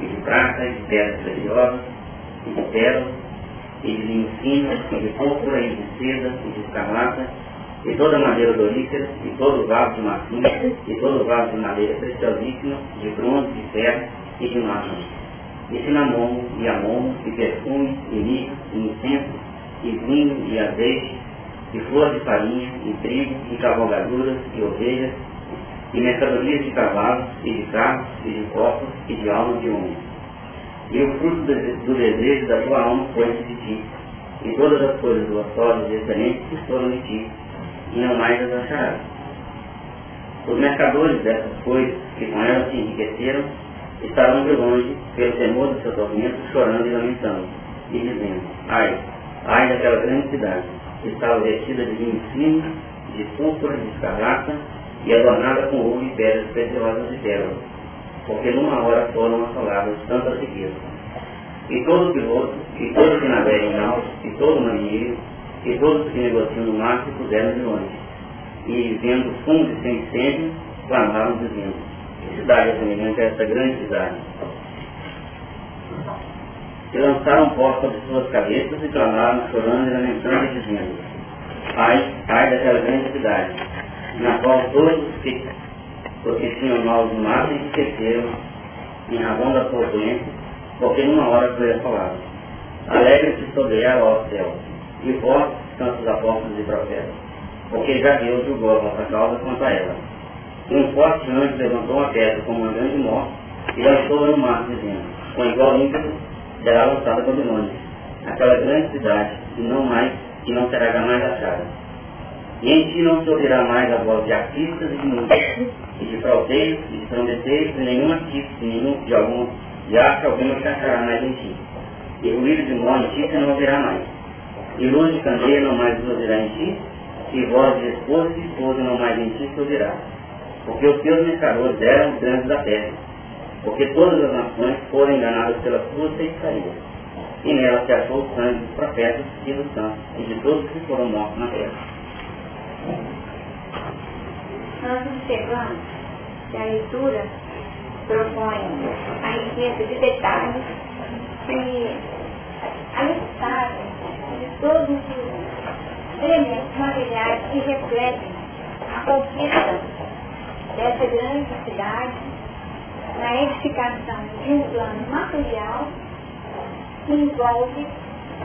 e de prata, e de pedras preciosas, e de pérolas, e de linho fino, e de púrpura, e de seda, e de escarlata, e toda madeira dorífera, e todo vaso de macia, e todo vaso de madeira preciosíssima, de bronze, de ferro, e de mármore, e cinamomo, e amomo, e perfume, e mirra, e incenso, e vinho, e azeite, e flor de farinha, e trigo, e cavalgaduras, e ovelhas, e mercadorias de cavalos, e de carros, e de copos, e de almas de homem. E o fruto do desejo da tua alma foi de ti, e todas as coisas gostosas e excelentes foram de ti, e não mais as acharás. Os mercadores dessas coisas que com elas se enriqueceram estarão de longe, pelo temor do seu tormento, chorando e lamentando, e dizendo, ai, ai daquela grande cidade, que estava vestida de vinho fino, de púrpura, de escarlata, e adornada com ouro e pedras preciosas e pérolas, porque numa hora foram assoladas tantas riquezas. E todo piloto, e todo que navega em alto, e todo marinheiro, e todos que negociam no mar se puseram de longe. E vendo fundo e sem incêndio, clamaram dizendo, cidade semelhante a essa grande cidade. E lançaram pó sobre suas cabeças e clamaram, chorando e lamentando dizendo, ai, ai daquela grande cidade, na qual todos que, porque tinham maus matam e esqueceram em razão da doença, porque numa hora foi assolado. Alegre-se sobre ela, ó céu, e vós, tantos apóstolos e profetas, porque já Deus julgou a vossa causa quanto a ela um forte anjo levantou uma pedra como uma grande morte e lançou-a no mar, dizendo, com igual ímpeto será lançada Babilônia, aquela grande cidade, e não mais, e não será jamais achada. E em ti não se ouvirá mais a voz de artistas e de músicos, e de fraudeiros, e de trombeteiros, e nenhum artista, e nenhum de algum de arte alguma achará mais em ti. E ruído de mó em ti não ouvirá mais. E luz de candeia não mais ouvirá em ti, e voz de esposa e esposa não mais em ti se ouvirá porque os teus mercadores eram os grandes da terra, porque todas as nações foram enganadas pela sua feitiçaria. E nela se achou o sangue dos profetas e dos santos, e de todos que foram mortos na terra. Nós observamos que a leitura propõe a riqueza de detalhes e a listagem de todos os elementos materiais que refletem a conquista dessa grande cidade na edificação de um plano material que envolve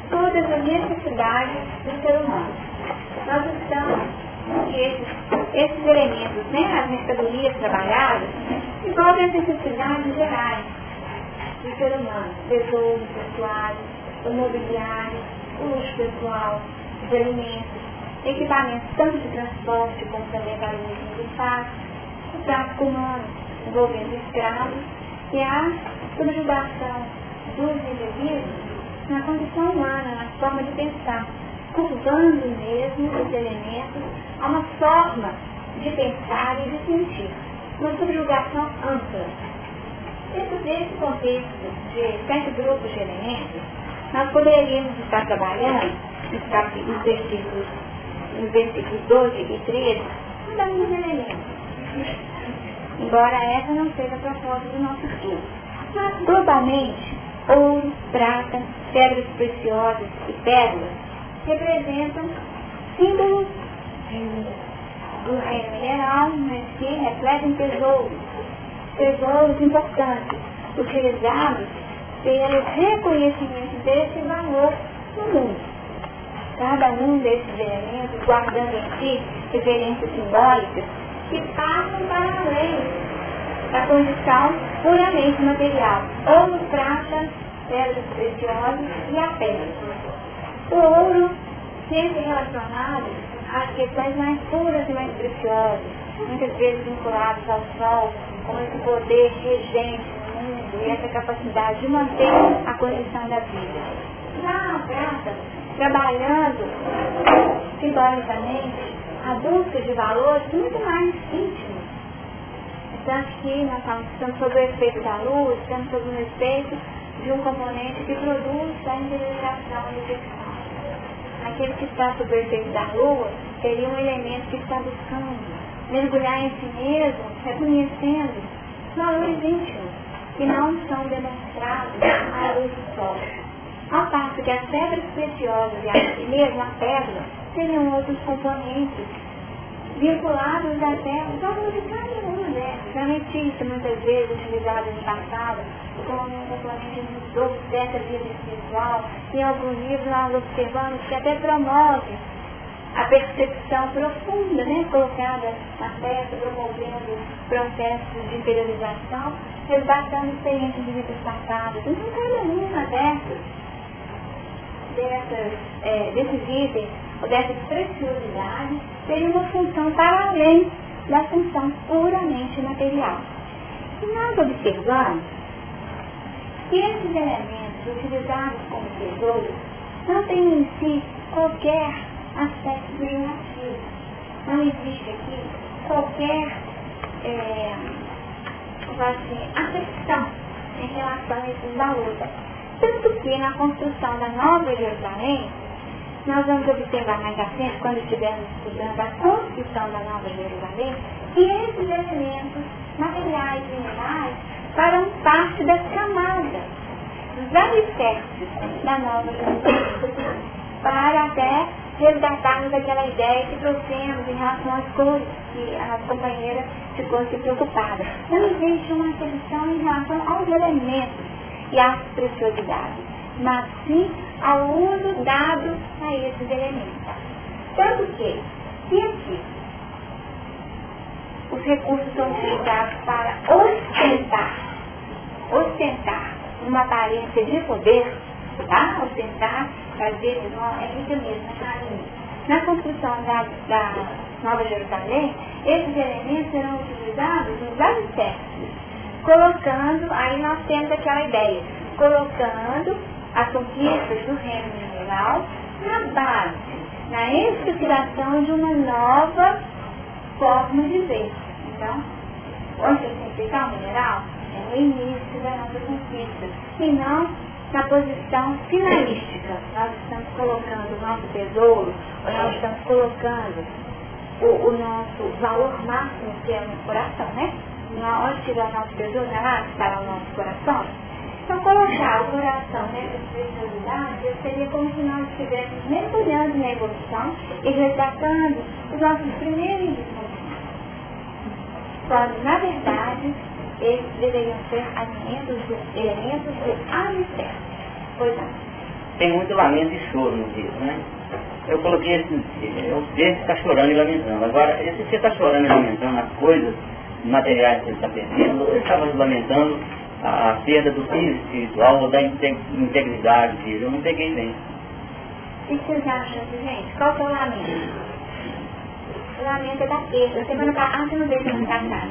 todas as necessidades do ser humano. Nós estamos esses, esses elementos, né, as mercadorias trabalhadas, envolvem as necessidades gerais do ser humano, tesouro, vestuário, o mobiliário, o luxo pessoal, os alimentos, equipamentos tanto de transporte como também para o uso do espaço, o tráfico humano envolvendo escravos e a subjugação dos indivíduos na condição humana, na forma de pensar, curvando mesmo os elementos a uma forma de pensar e de sentir, uma subjugação ampla. Dentro desse contexto de sete grupos de elementos, nós poderíamos estar trabalhando nos versículos, versículos 12 e 13, cada um dos elementos. Embora essa não seja a proposta do nosso estudo. Mas, globalmente, ouro, prata, pedras preciosas e pérolas representam símbolos do reino mineral, mas que refletem tesouros, tesouros importantes, utilizados pelo reconhecimento desse valor no mundo. Cada um desses elementos guardando em si referências simbólicas que passam para além da condição puramente material. Ouro, prata, pedras preciosas e a pedra. O ouro sempre relacionado às questões mais puras e mais preciosas, muitas vezes vinculadas ao sol, com esse poder regente no mundo e essa capacidade de manter a condição da vida. Já a prata, trabalhando simbolicamente a busca de valores muito mais íntimos. Tanto que nós estamos sob o efeito da luz, estamos sob o efeito de um componente que produz a interiorização universal. Aquele que está sob o efeito da lua seria um elemento que está buscando mergulhar em si mesmo, reconhecendo valores íntimos que não são demonstrados à luz do sol. Ao passo que as pedras preciosas e mesmo a pedra seriam outros componentes vinculados até aos valores de cada uma delas. A ametista, muitas vezes utilizada no passado como um componente dos dessa vida espiritual. Em alguns livros nós observamos que até promove a percepção profunda, né, colocada na festa, promovendo processos de interiorização, resgatando experiências de vidas passadas. Então, cada uma dessas, dessas é, desses itens, ou dessas preciosidades, teria uma função para além da função puramente material. E nós observamos que esses elementos utilizados como tesouro não têm em si qualquer aspecto negativo. Não existe aqui qualquer é, assim, afecção em relação a esses valores. Tanto que na construção da Nova Jerusalém, nós vamos observar mais à frente, quando estivermos estudando a construção da Nova Jerusalém, que esses elementos materiais e minerais farão parte das camadas, dos alicerces da Nova Jerusalém, para até resgatarmos aquela ideia que trouxemos em relação às cores, que a companheira ficou se preocupada. Não existe uma solução em relação aos elementos e às preciosidades, mas sim ao uso dado a esses elementos. Tanto que, se aqui os recursos são utilizados para ostentar, ostentar uma aparência de poder, tá? ostentar fazer é isso mesmo, na construção da, da Nova Jerusalém, esses elementos serão utilizados nos alicerces, colocando, aí nós temos aquela ideia, colocando as conquistas do reino mineral na base, na estruturação de uma nova forma de ver. Então, significa o mineral é o início da nossa conquista, e não na posição finalística. Nós estamos colocando o nosso tesouro, ou nós estamos colocando o, o nosso valor máximo, que é o nosso coração, né? Onde estiver o nosso tesouro, não é lá que está o nosso coração? Então, colocar o coração nessa espiritualidade seria como se nós estivéssemos mergulhando na evolução e resgatando os nossos primeiros. Quando, na verdade, esses deveriam ser alimentos de, elementos de alicerce. Pois não. tem muito lamento e choro no dia, né? Eu coloquei esse, eu vejo que está chorando e lamentando. Agora, se você está chorando e lamentando as coisas materiais que ele está perdendo, ele estava lamentando a, perda do físico espiritual ou da integridade dele. Eu não peguei bem. O que vocês acham, gente? Qual é o lamento? O lamento é da perda. Semana passada, ah, você não veio semana passada.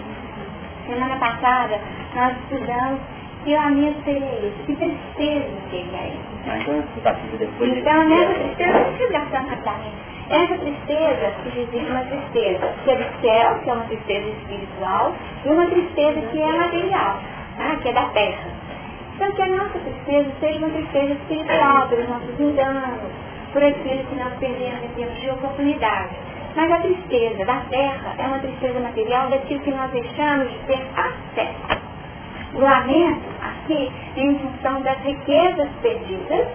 Semana passada, nós estudamos que lamento seria esse, que tristeza seria isso. Ah, então, tá nessa tristeza, não precisa gastar rapidamente. Essa tristeza que existe uma tristeza que é do céu, que é uma tristeza espiritual, e uma tristeza que é material, tá? que é da terra. Então que a nossa tristeza seja uma tristeza espiritual, pelos nossos enganos, por aquilo que nós perdemos em termos de oportunidade. Mas a tristeza da terra é uma tristeza material daquilo que nós deixamos de ter acesso. O lamento aqui em função das riquezas perdidas,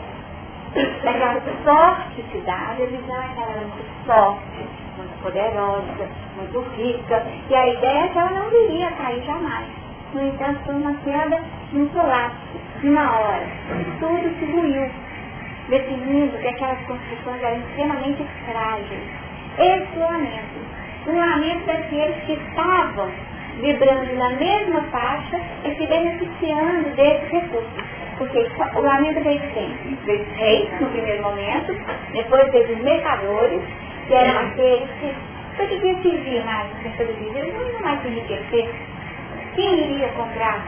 daquela sorte dá, a visão é que ela era muito forte, muito poderosa, muito rica, e a ideia é que ela não viria cair jamais. No entanto, foi uma queda, um colapso, de uma hora. Tudo se ruiu, definindo que aquelas construções eram extremamente frágeis. Esse lamento, o lamento daqueles que estavam vibrando na mesma faixa e se beneficiando desses recursos. Porque o lamento veio sempre. Veio os reis no primeiro momento, depois veio os mercadores, que eram aqueles que, para que servir mais as mercadorias? Eles não iam mais enriquecer. Quem iria comprar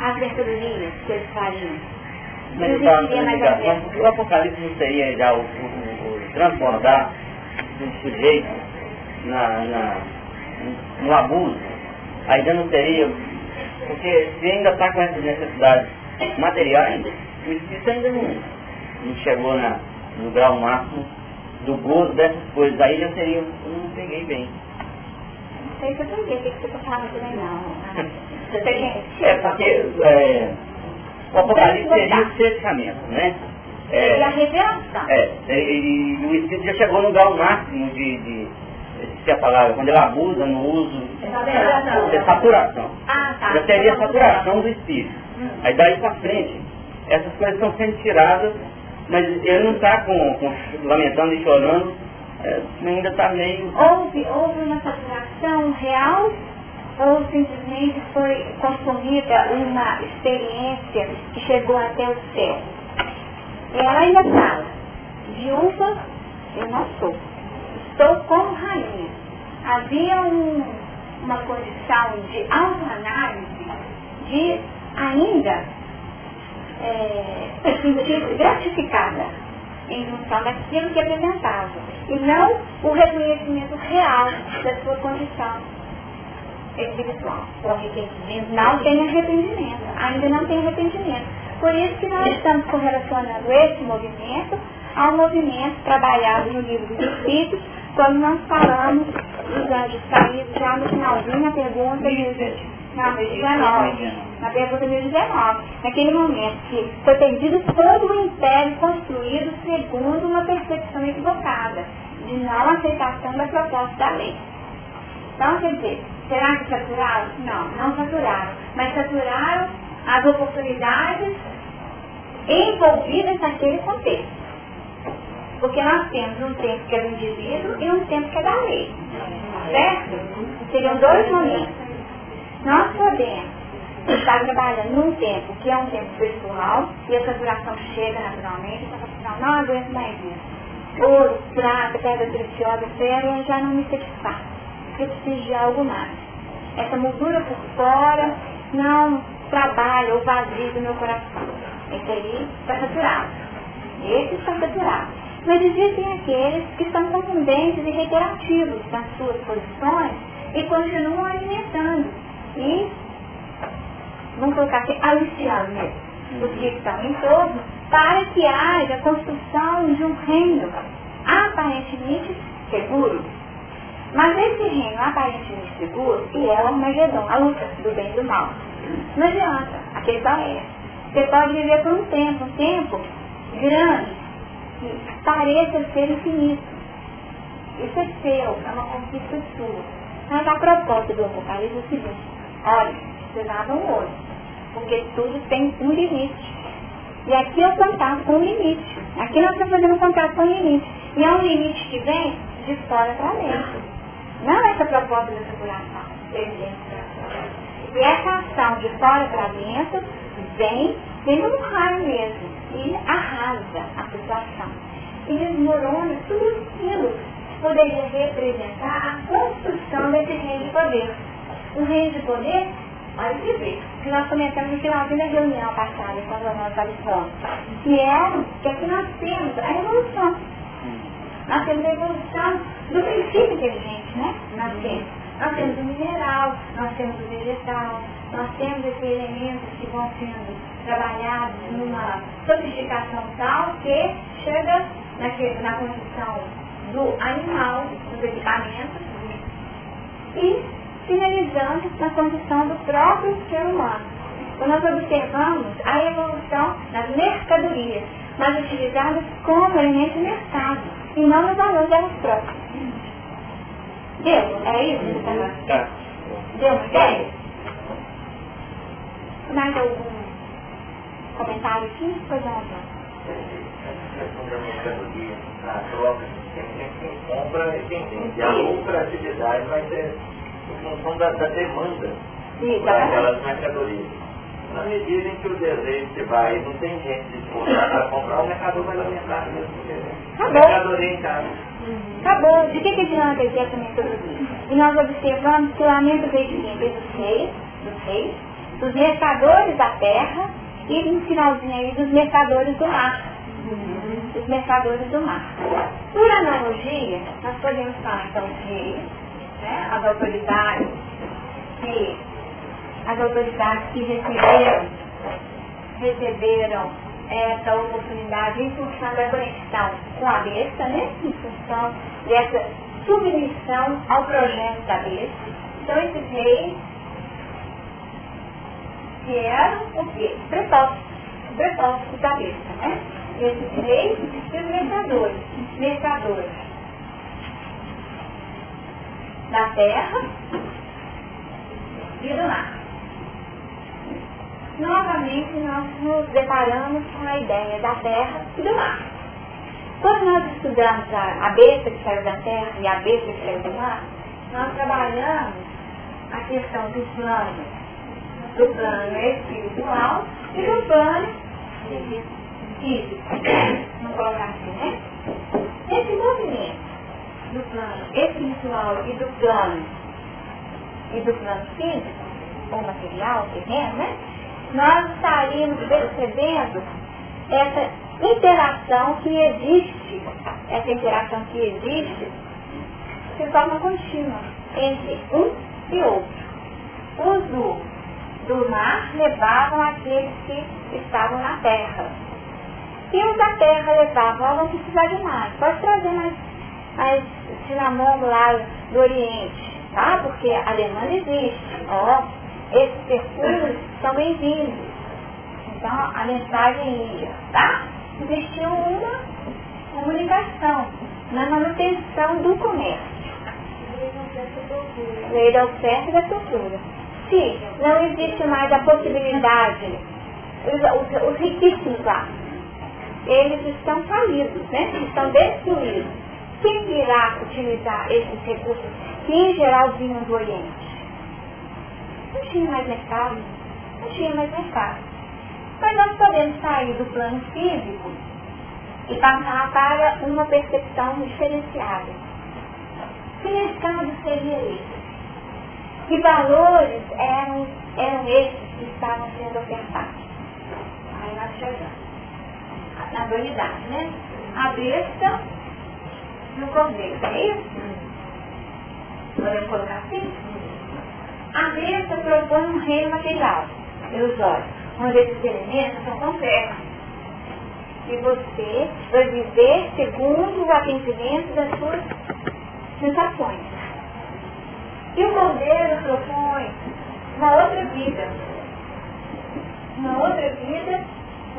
as mercadorias que eles fariam? Mas, mais o Apocalipse não seria já o, o, o transbordar do sujeito na, na, no abuso ainda não teria, porque se ainda está com essas necessidades materiais, o espírito ainda não, não chegou na, no grau máximo do gozo dessas coisas. Aí já seria, eu não peguei bem. Não sei se eu peguei, o que você está falando também não. é porque é, o Apocalipse seria o cercamento, né? É, seria a revelação. É, e, e, o Espírito já chegou no grau máximo de, de se a palavra, quando ele abusa no uso, é saturação. Ah, tá. Já seria saturação do espírito. Hum. Aí daí para frente, essas coisas estão sendo tiradas, mas ele não está com, com, lamentando e chorando, é, ainda está meio. Houve, houve uma saturação real ou simplesmente foi consumida uma experiência que chegou até o céu. E ela ainda fala, viúva eu não sou estou como rainha. Havia um, uma condição de autoanálise, de ainda é, sentir gratificada em função daquilo que apresentava, e não o reconhecimento real da sua condição espiritual. O arrependimento não tem arrependimento, ainda não tem arrependimento. Por isso que nós estamos correlacionando esse movimento ao movimento trabalhado no livro dos Espíritos, quando nós falamos dos anjos caídos já no finalzinho na pergunta de não, 19, na pergunta 1019, naquele momento que foi perdido todo o império construído segundo uma percepção equivocada, de não aceitação da proposta da lei. Então, quer dizer, será que saturaram? Não, não saturaram, mas saturaram as oportunidades envolvidas naquele contexto. Porque nós temos um tempo que é do indivíduo e um tempo que é da lei. Certo? Seriam dois momentos. Nós podemos estar trabalhando num tempo que é um tempo pessoal, e essa duração chega naturalmente, então assim, não, aguento mais isso. Ouro, prata, pedra preciosa, ferro, já não me satisfaz. Eu preciso de algo mais. Essa moldura por fora não trabalha ou vazio do meu coração. Esse aí está saturado. Esse está saturado. Mas existem aqueles que são confundentes e reiterativos nas suas posições e continuam alimentando. E, vamos colocar aqui, aliciando mesmo, os que estão em torno, para que haja construção de um reino aparentemente seguro. Mas esse reino aparentemente seguro, e é o Armagedon, a luta do bem e do mal. Não adianta, a questão é, você pode viver por um tempo, um tempo grande, que pareça ser infinito. Isso é seu, é uma conquista sua. Mas a proposta do Apocalipse é o seguinte, olha, vocês abram o olho, porque tudo tem um limite. E aqui é o fantasma com um limite. Aqui nós estamos fazendo um contrato com limite. E é um limite que vem de fora para dentro. Não essa proposta da circulação, de E essa ação de fora para dentro vem, vem um raio mesmo e arrasa a situação. E desmorona tudo aquilo poderia representar a construção desse reino de poder. O reino de poder, olha que vê, que nós comentamos no finalzinho da reunião passada, quando nós estávamos que é que aqui nós temos a evolução. Nós temos a evolução do princípio inteligente, né? Nós temos. Nós temos o mineral, nós temos o vegetal, nós temos esses elementos que vão sendo trabalhados numa sofisticação tal que chega na, condição do animal, dos equipamentos, e finalizando na condição do próprio ser humano. Quando nós observamos a evolução das mercadorias, mas utilizadas como elemento mercado, e não no valor delas próprias. Deu? É isso? Tá. Deu uma ideia? Mais algum comentário aqui? Pois não, a mercadoria, a troca, quem compra e quem vende. E a lucratividade vai ser em função da, da demanda para aquelas mercadorias. Na medida em que o desejo se vai e não tem gente disposta para comprar, o mercador vai lamentar mesmo. Acabou. Mercadoria em casa. Acabou. De que, que adianta ter essa metodologia? E nós observamos que o lamento veio de quem? Veio dos reis, dos reis, dos mercadores da terra e no finalzinho aí dos mercadores do mar. Dos mercadores do mar. Por analogia, nós podemos falar então reis, né, as autoridades que as autoridades que receberam, receberam essa oportunidade em função da conexão com a besta, né? em função dessa submissão ao projeto da besta. Então esses reis que o quê? Prepostos, prepostos da besta, né? Esses reis e os mercadores, mercadores da terra e do mar. Novamente nós nos deparamos com a ideia da terra e do mar. Quando nós estudamos a, a besta que saiu da terra e a besta que saiu do mar, nós trabalhamos a questão do plano, do plano espiritual e do plano físico. Vamos colocar assim, né? Esse movimento do plano espiritual e do plano e do plano físico, ou material, terreno, né? Nós estaríamos percebendo essa interação que existe, essa interação que existe de forma contínua entre um e outro. Os do, do mar levavam aqueles que estavam na terra. E os da terra levavam, não precisar de mais, pode trazer mais mas cinamomo lá do Oriente, tá? Porque a demanda existe. Ó, esses perfumes são bem-vindos. Então a mensagem ia, tá? Existiu uma comunicação na manutenção do comércio. Lei da oferta e da procura. Se não existe mais a possibilidade, os, os, os riquíssimos lá, eles estão falidos, né? Estão destruídos quem irá utilizar esses recursos que em geral vinham do Oriente? Não tinha mais mercado, não tinha mais mercado. Mas nós podemos sair do plano físico e passar para uma percepção diferenciada. Que mercado seria esse? Que valores eram, eram esses que estavam sendo ofertados? Aí nós chegamos. Na dualidade, né? A besta no cordeiro, é isso? Podemos colocar assim? A besta propõe um reino material, pelos olhos, onde esses elementos são concretos. E você vai viver segundo o atendimento das suas sensações. E o cordeiro propõe uma outra vida. Uma outra vida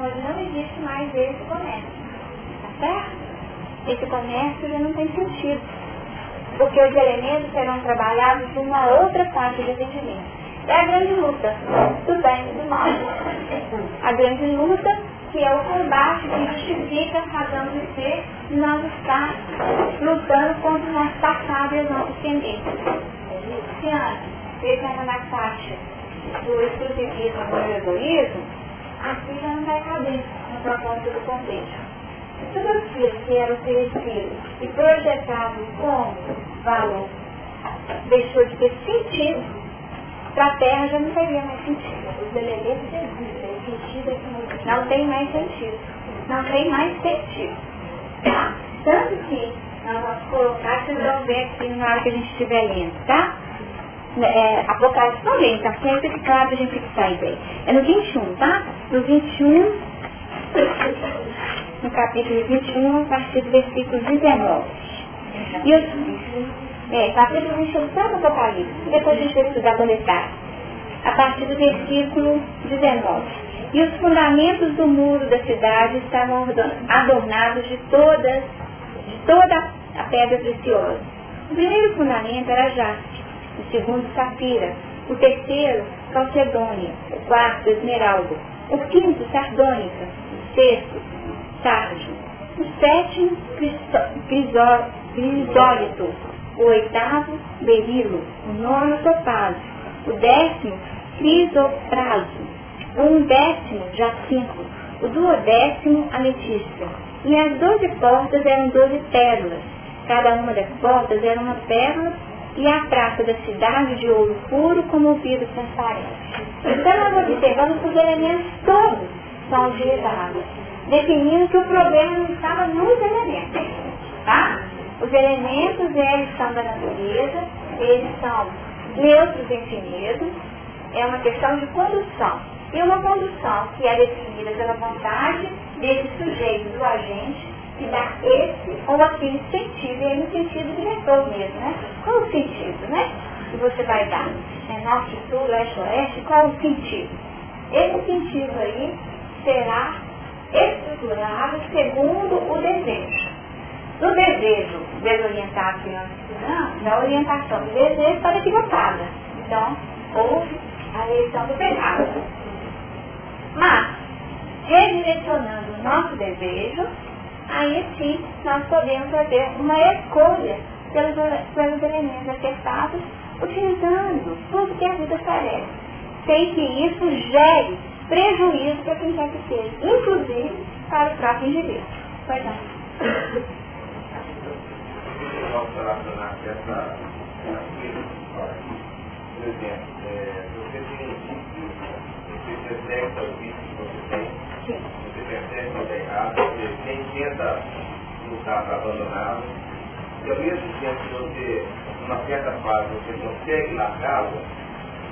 onde não existe mais esse comércio. Tá certo? esse comércio já não tem sentido. Porque os elementos serão trabalhados de uma outra parte do atendimento. É a grande luta do bem e do mal. A grande luta que é o combate que justifica que razão de ser nós estar lutando contra o nosso passado e as nossas tendências. Ele está na caixa do exclusivismo do egoísmo, aqui já não vai caber no propósito do contexto. Tudo aquilo que era oferecido e projetado como valor deixou de ter sentido, para a Terra já não teria mais sentido. Os elementos existem, sentido aqui não tem mais sentido. Não tem mais sentido. Tanto que nós vamos colocar, vocês vão ver aqui na hora que a gente estiver lendo, tá? É, Apocalipse lendo, tá certo? É claro a gente fixar a ideia. É no 21, tá? No 21, no capítulo 21, a partir do versículo 19. E os, é, capítulo 21, tá no Apocalipse. Depois a gente vai estudar. A partir do versículo 19. E os fundamentos do muro da cidade estavam adornados de todas, de toda a pedra preciosa. O primeiro fundamento era jaspe, o segundo safira, o terceiro calcedônia, o quarto esmeralda, o quinto sardônica, o sexto o sétimo crisólito, o oitavo berilo, o nono topázio, o décimo crisopraso, o undécimo jacinto, o duodécimo ametista. E as doze portas eram doze pérolas. Cada uma das portas era uma pérola e a prata da cidade de ouro puro como vidro transparente. Então nós observamos que os elementos todos são utilizados, definindo que o problema não estava nos elementos. Tá? Os elementos, eles são da natureza, eles são neutros si mesmos, é uma questão de condução. E uma condução que é definida pela vontade desse sujeito, do agente, que dá esse ou aquele sentido, e aí no sentido diretor mesmo, né? Qual o sentido, né? Que você vai dar? É norte, sul, leste, oeste, qual o sentido? Esse sentido aí será estruturado segundo o desejo. No desejo desorientado que nós estudamos, a orientação do desejo está equivocada. Então, houve a eleição do pecado. Mas, redirecionando o nosso desejo, aí sim nós podemos fazer uma escolha pelos, pelos elementos afetados, utilizando tudo que a vida oferece, sem que isso gere prejuízo para quem quer que seja, inclusive para o próprio indivíduo. Pois não. Por exemplo, é, você tem um vício, você detecta o vício que você tem, você percebe que está errado, você nem tenta lutar para abandoná-lo, e ao mesmo tempo que você, numa certa fase, você consegue largá-lo,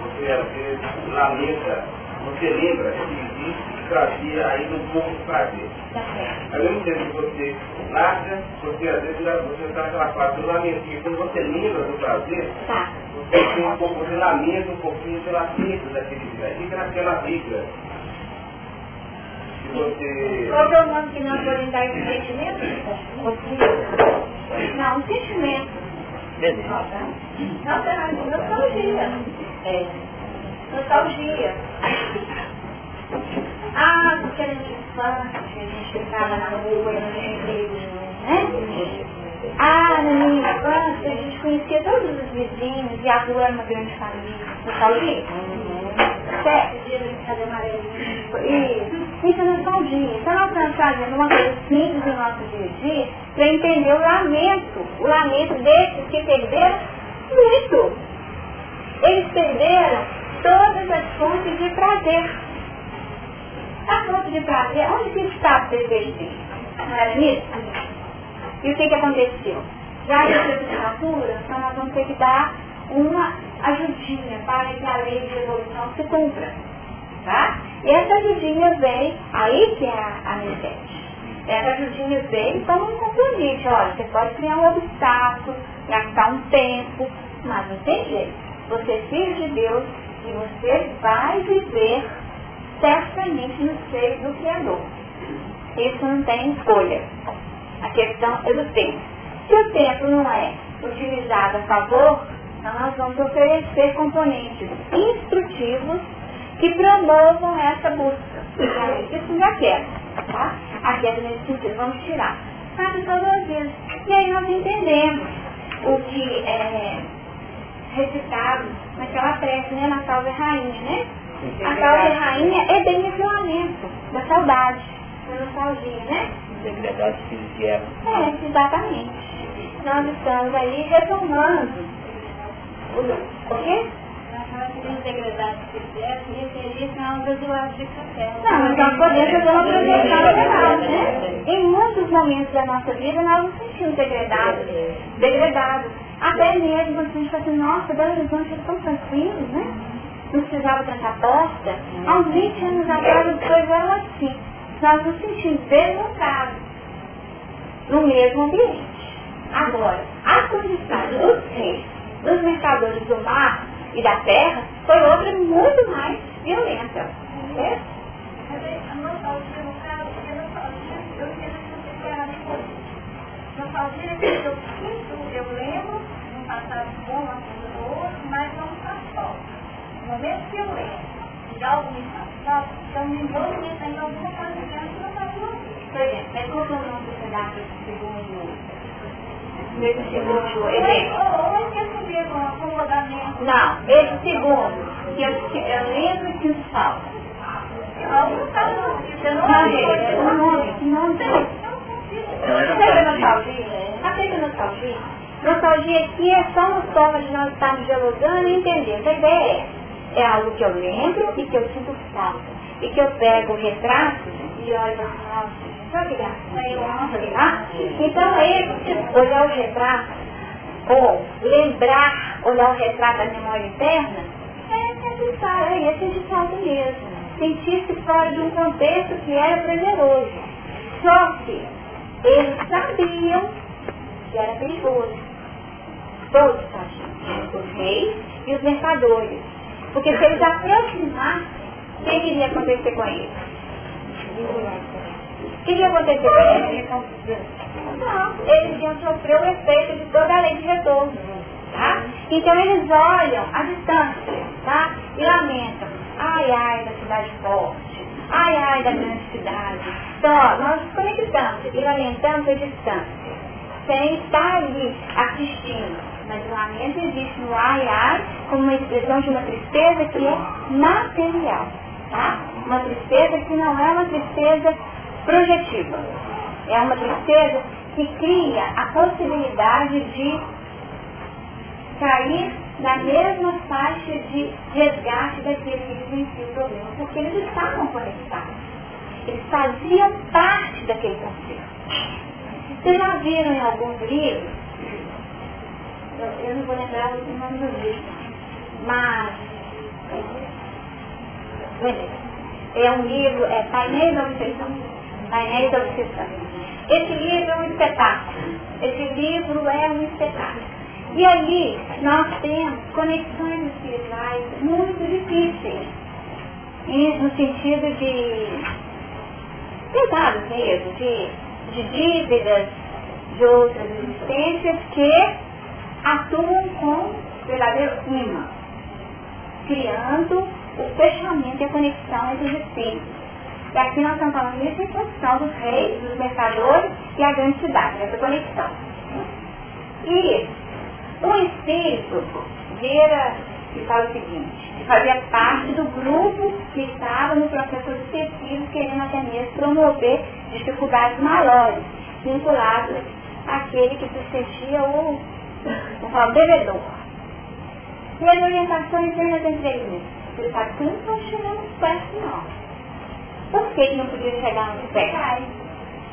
você às vezes lamenta, você lembra que existe que trazia ainda um pouco de prazer. Ao mesmo tempo que você larga, você às vezes você está naquela fase do lamento, e quando você lembra do prazer, tá. você tem um pouco, você lamenta um pouquinho pela perda daquele dia, fica naquela briga. Você. Qual é o nome que nós podemos dar esse sentimento? Não, um sentimento. Não, nostalgia. É. Nostalgia. Ah, porque era de infância, a gente ficava na rua, né? Ah, na minha infância a gente conhecia todos os vizinhos e a rua era uma grande família. Nostalgia? Certo? Isso, isso é nostalgia. Então nós estamos fazendo uma coisa simples no nosso dia a dia para entender o lamento. O lamento desses que perderam muito. Eles perderam todas as fontes de prazer. A fonte de prazer, onde que está o desejo dele? Não era nisso? E o que, que aconteceu? Já que essa assinatura, então nós vamos ter que dar uma ajudinha para que a lei de evolução se cumpra. Tá? E essa ajudinha vem, aí que é a, a. Essa ajudinha vem como um compromisso. Olha, você pode criar um obstáculo, gastar um tempo, mas não tem jeito. Você é filho de Deus e você vai viver certamente no seio do Criador. Isso não tem escolha. A questão é do tempo. Se o tempo não é utilizado a favor, então nós vamos oferecer componentes instrutivos que promovam essa busca. Isso já quer. tá? A queda nesse sentido, vamos tirar. Sabe todas vezes. E aí nós entendemos o que é recitado naquela prece, né? Na salve rainha, né? A salve rainha é bem esse lamento da saudade, da nostalgia, né? Degradado que vieram. É, exatamente. Nós estamos aí retomando o, o quê? Não, mas nós podemos fazer uma projeção geral, né? Em muitos momentos da nossa vida nós nos sentimos degradados, degradados. Até mesmo quando a gente fala assim, nossa, Belo Horizonte é tão tranquilo, né? Não precisava trancar porta. Há uns 20 anos atrás as coisas eram assim. Nós nos sentimos deslocados no mesmo ambiente. Agora, a condição dos reis, dos mercadores do mar e da terra, foi outra muito mais violenta. Certo? Que eu sinto, eu lembro, um passado bom, uma coisa boa, mas não está só. No momento que eu lembro de algo me passado, eu me envolvimento em alguma coisa que eu não está Por exemplo, mas qual é o nome do pedaço desse segundo, desse segundo evento? Ou eu quero saber com acomodamento. Não, esse segundo, que eu, eu lembro que o falta. Algo está no Não, gente, o nome, que nome tem? Não era Sabe fácil. nostalgia? Sabe a nostalgia? Nostalgia aqui é só uma forma de nós estarmos dialogando e entendendo. A ideia é. É algo que eu lembro e que eu sinto falta. E que eu pego o retrato e olho nossa, que graça? Então é olhar o retrato, ou lembrar, olhar o retrato da memória interna, é necessário, é falta mesmo. Sentir-se fora de um contexto que era prazeroso. Só que eles sabiam que era perigoso. Todos sabiam. Os reis e os mercadores. Porque se eles aproximassem, o que iria acontecer com eles? O que iria acontecer com eles? Não, eles iam sofrer o efeito de toda a lei de retorno. Tá? Então eles olham a distância tá? e lamentam. Ai, ai, da cidade forte. Ai, ai, da grande cidade. Então, ó, nós nos conectamos e lamentamos a distância. Sem estar ali assistindo. Mas o lamento existe no ai, ai, como uma expressão de uma tristeza que é material. Tá? Uma tristeza que não é uma tristeza projetiva. É uma tristeza que cria a possibilidade de cair na mesma faixa de resgate daquele que vivencia o problema, porque eles estavam conectados. Eles faziam parte daquele conceito. Vocês já viram em alguns livros, eu, não vou lembrar o nome do livro, mas é um livro, é Painéis da Obsessão. Painéis da Obsessão. Esse livro é um espetáculo. Esse livro é um espetáculo. E ali nós temos conexões espirituais muito difíceis. E no sentido de pesados mesmo, de, de dívidas de outras existências que atuam com verdadeiro imã, criando o fechamento e a conexão entre os espíritos. E aqui nós estamos falando em função dos reis, dos mercadores e a grande cidade, essa conexão. E o espírito vira e fala o seguinte, que fazia parte do grupo que estava no processo obsessivo, querendo até mesmo promover dificuldades maiores, vinculadas àquele que se sentia o, o devedor. E as orientações vêm nas entrelinhas. Ele fala que não estão chegando perto, não. Por que não podia chegar muito perto?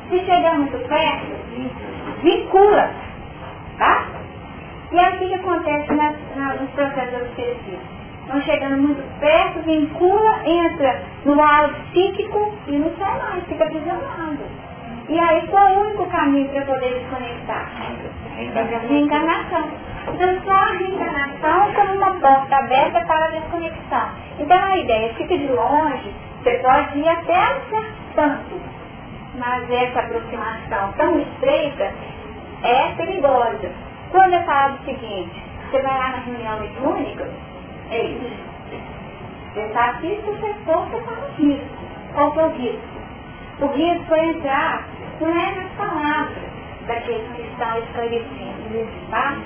Se chegar muito perto, vincula, tá? E aí o que, que acontece na, nos processos obsessivos? Vão chegando muito perto, vincula, entra no ar psíquico e não sai mais, fica aprisionado. E aí qual é o único caminho para poder desconectar? Reencarnação. Então só a reencarnação como uma porta aberta para a desconexão. Então a ideia fica de longe, você pode ir até um certo tanto. Mas essa aproximação tão estreita é perigosa. Quando eu falo o seguinte, você vai lá na reunião mediúnica, é isso. Você está aqui, se você for, você está no risco. Qual é o risco? O risco é entrar, não é palavras daqueles que estão esclarecendo nesse espaço,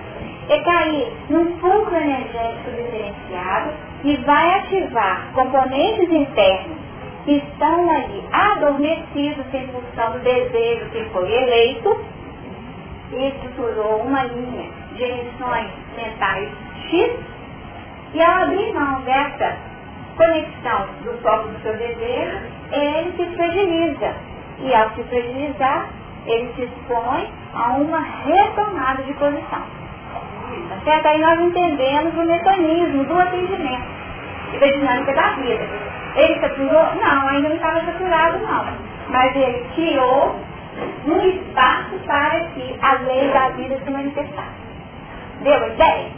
é cair num fluxo energético diferenciado e vai ativar componentes internos que estão ali adormecidos em função do desejo que foi eleito e estruturou uma linha de emissões mentais X e ao abrir mão dessa conexão do foco do seu desejo, ele se fragiliza. E ao se fragilizar, ele se expõe a uma retomada de posição. Tá certo? Aí nós entendemos o mecanismo do atendimento e da dinâmica da vida. Ele saturou? Não, ainda não estava saturado não. Mas ele criou um espaço para que a lei da vida se manifestasse. Deu a ideia?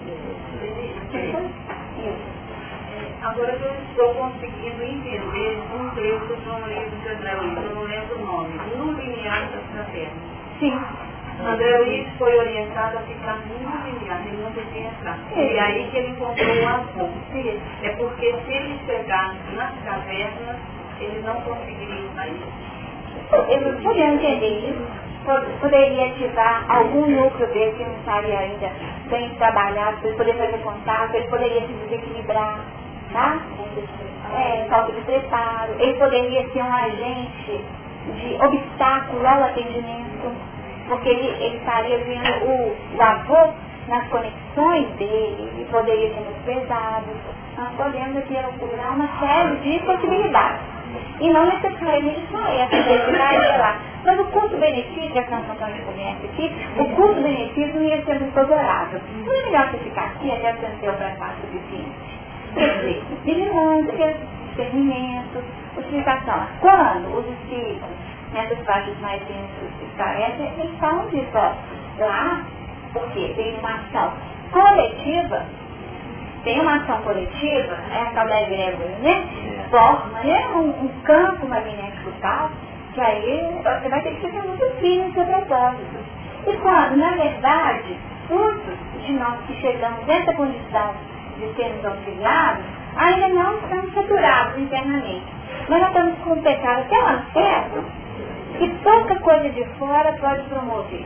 Agora eu estou conseguindo entender um trecho do João Luiz de André Luiz, eu não lembro o nome, no linear da terra. Sim. André Luiz foi orientado a ficar muito linear, ele não devia entrar. E aí que ele encontrou o avô. É porque se ele chegasse nas cavernas, ele não conseguiria sair. Eu podia entender isso. Poderia ativar algum núcleo dele que não estaria ainda bem trabalhado, para ele poder fazer contato, ele poderia se desequilibrar, tá? É, falta de preparo, ele poderia ser um agente de obstáculo ao atendimento, porque ele, ele estaria vendo o, o avô nas conexões dele, ele poderia ser muito pesado. Nós podemos aqui procurar uma série de possibilidades. E não necessariamente só essa, estaria lá. Mas o custo-benefício, já que nós estamos conhece aqui, o custo-benefício ia ser muito. Não é melhor você ficar aqui até você não ter o preparo suficiente. Quer dizer, vigilância, discernimento, utilização. Quando os espíritos, nessas faixas mais densas, esclarecem, eles falam disso, ó. Lá, porque tem uma ação coletiva tem uma ação coletiva, né, a tal da egrégora, né? Forma né, um, um campo magnético tal, que aí você vai ter que ficar muito firme no seu propósito. E quando, na verdade, muitos de nós que chegamos nessa condição de sermos auxiliados, ainda não estamos saturados internamente. Mas nós estamos com um pecado até lá certo que pouca coisa de fora pode promover.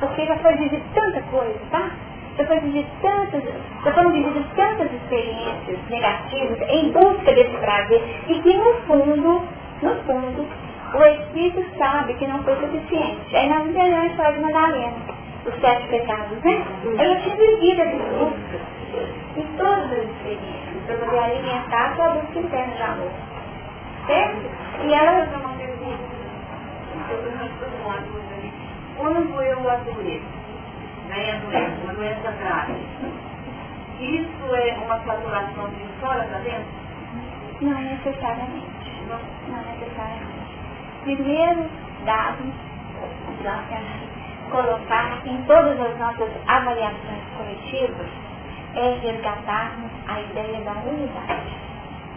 Porque já foi vivido tanta coisa, tá? já foram vividas tantas, já foram vividas tantas experiências negativas em busca desse prazer e que no fundo, no fundo, o Espírito sabe que não foi suficiente. Aí nós entendemos a história de Madalena, os sete pecados, né? Ela tinha vivido essa busca em todas as experiências, para poder alimentar sua busca interna de amor. Certo? E ela quando eu adoeço, né, doença, uma doença grave. Isso é uma saturação de fora para dentro? Não necessariamente. Não, não necessariamente. Primeiro dado, nós temos que colocar em todas as nossas avaliações coletivas é resgatarmos a ideia da unidade.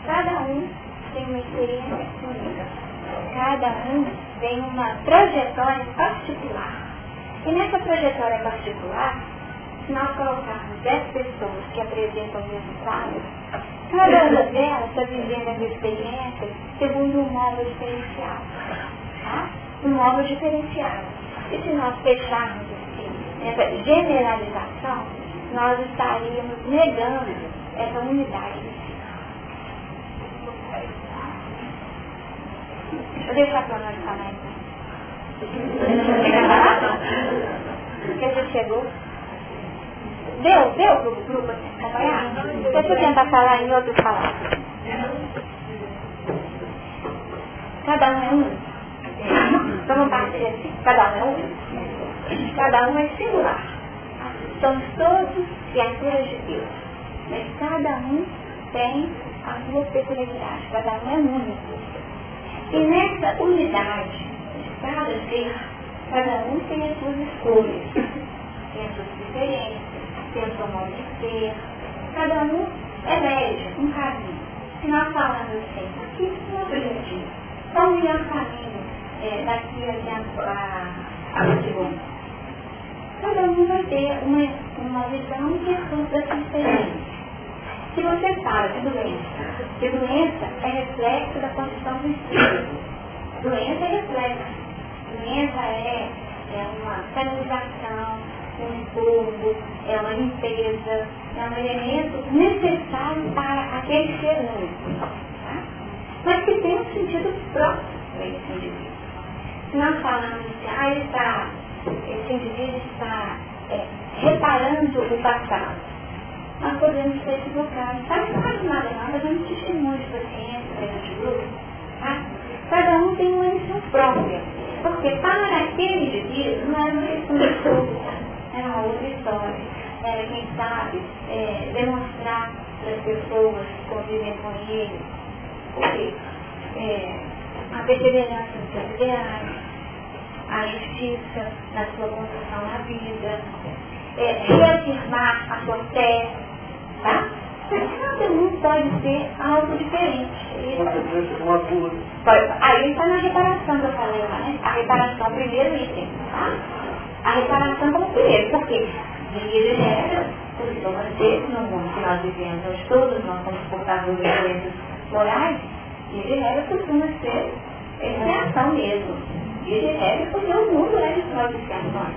Cada um tem uma experiência única. Cada um tem uma trajetória particular. E nessa trajetória particular, se nós colocarmos 10 pessoas que apresentam o mesmo quadro, cada uma delas está vivendo as experiências segundo um modo diferencial. Tá? Um modo diferencial. E se nós fecharmos assim, essa generalização, nós estaríamos negando essa unidade. Vou deixar para nós falar então. Que já chegou. Deu, deu para o grupo acompanhar? Deixa eu tentar falar em outras palavras. Cada um é um. Vamos partir assim. Cada um é um. Cada um é singular. Somos todos criaturas de Deus. Mas cada um tem a sua peculiaridade. Cada um é único. E nessa unidade, cada ser, cada um tem as suas escolhas, tem as suas preferências, tem o seu modo de ser, cada um elege um caminho. Se nós falamos assim, aqui é o objetivo, qual o melhor caminho é, daqui até a, a, a Cada um vai ter uma, uma visão e da sua experiência. Se você fala de doença, que doença é reflexo da condição do espírito, doença é reflexo. Doença é, é uma canalização, um estudo, é uma limpeza, é um elemento necessário para aquele ser único. Tá? Mas que tem um sentido próprio para esse indivíduo. Se nós falamos que ah, está, esse indivíduo está é, reparando o passado, nós podemos ser equivocados. Sabe que mais nada não, nós temos testemunho de paciência, de grupo, tá? Cada um tem uma lição própria. Porque para aquele indivíduo não era uma lição de tudo, era uma outra história. Era, quem sabe, é, demonstrar para as pessoas que convivem com ele, porque é, a perseverança dos ideais, a justiça na sua construção na vida, é, reafirmar a sua fé, tá? Cada um pode ser algo diferente. Cura. Aí está na reparação que eu falei lá, né? A reparação, primeiro item, tá? A reparação como primeiro, porque via de regra, costuma ser, no mundo que nós vivemos hoje, todos nós somos portadores de doenças morais, via de regra costuma ser expiação mesmo. De regra, porque o mundo é de expiações.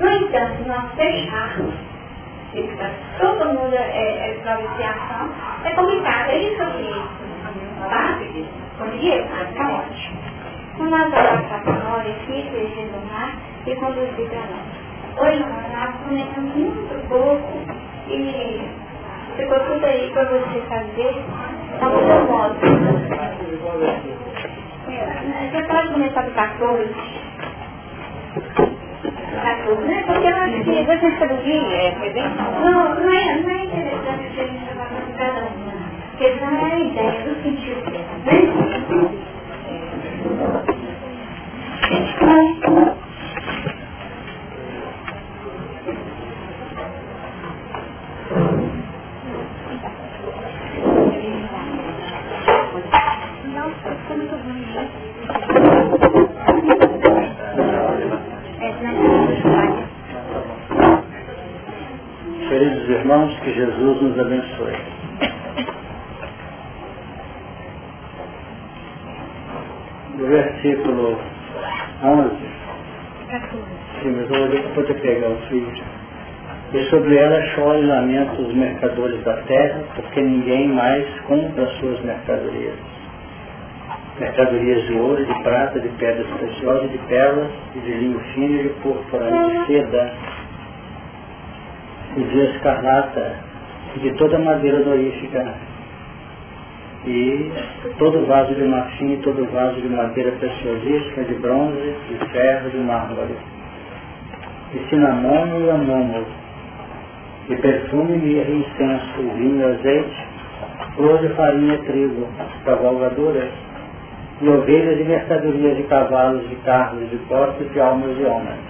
No entanto, nós fecharmos fica, todo mundo é, é expiação, é complicado, é isso aqui. Tá? Conseguiu? Ah, tá ótimo. Então nós vamos passar para nós aqui, resumar e conduzir para nós. Hoje nós começamos muito pouco e ficou tudo aí para você fazer ao seu modo. Você pode começar do 14. 14, né? Porque eu acho que você sabe é, foi bem Não, não é, não é interessante a gente falar com cada uma. Porque não é a ideia do sentido dela, né? Queridos irmãos, que Jesus nos abençoe. No versículo 11, sim, mas eu olhei para poder pegar o filho. E sobre ela chora e lamenta os mercadores da terra, porque ninguém mais compra as suas mercadorias. Mercadorias de ouro, de prata, de pedras preciosas, de pérolas, de linho fino, de púrpura, de seda, e de escarlata, e de toda madeira dorífica, e todo vaso de marfim, todo vaso de madeira preciosíssima, de bronze, de ferro, de mármore, de cinamomo e amômo, de perfume, mirra, incenso, vinho, azeite, flor de farinha, trigo, cavalgaduras, e ovelhas e mercadorias de cavalos, de carros, de porcos, de almas de homens.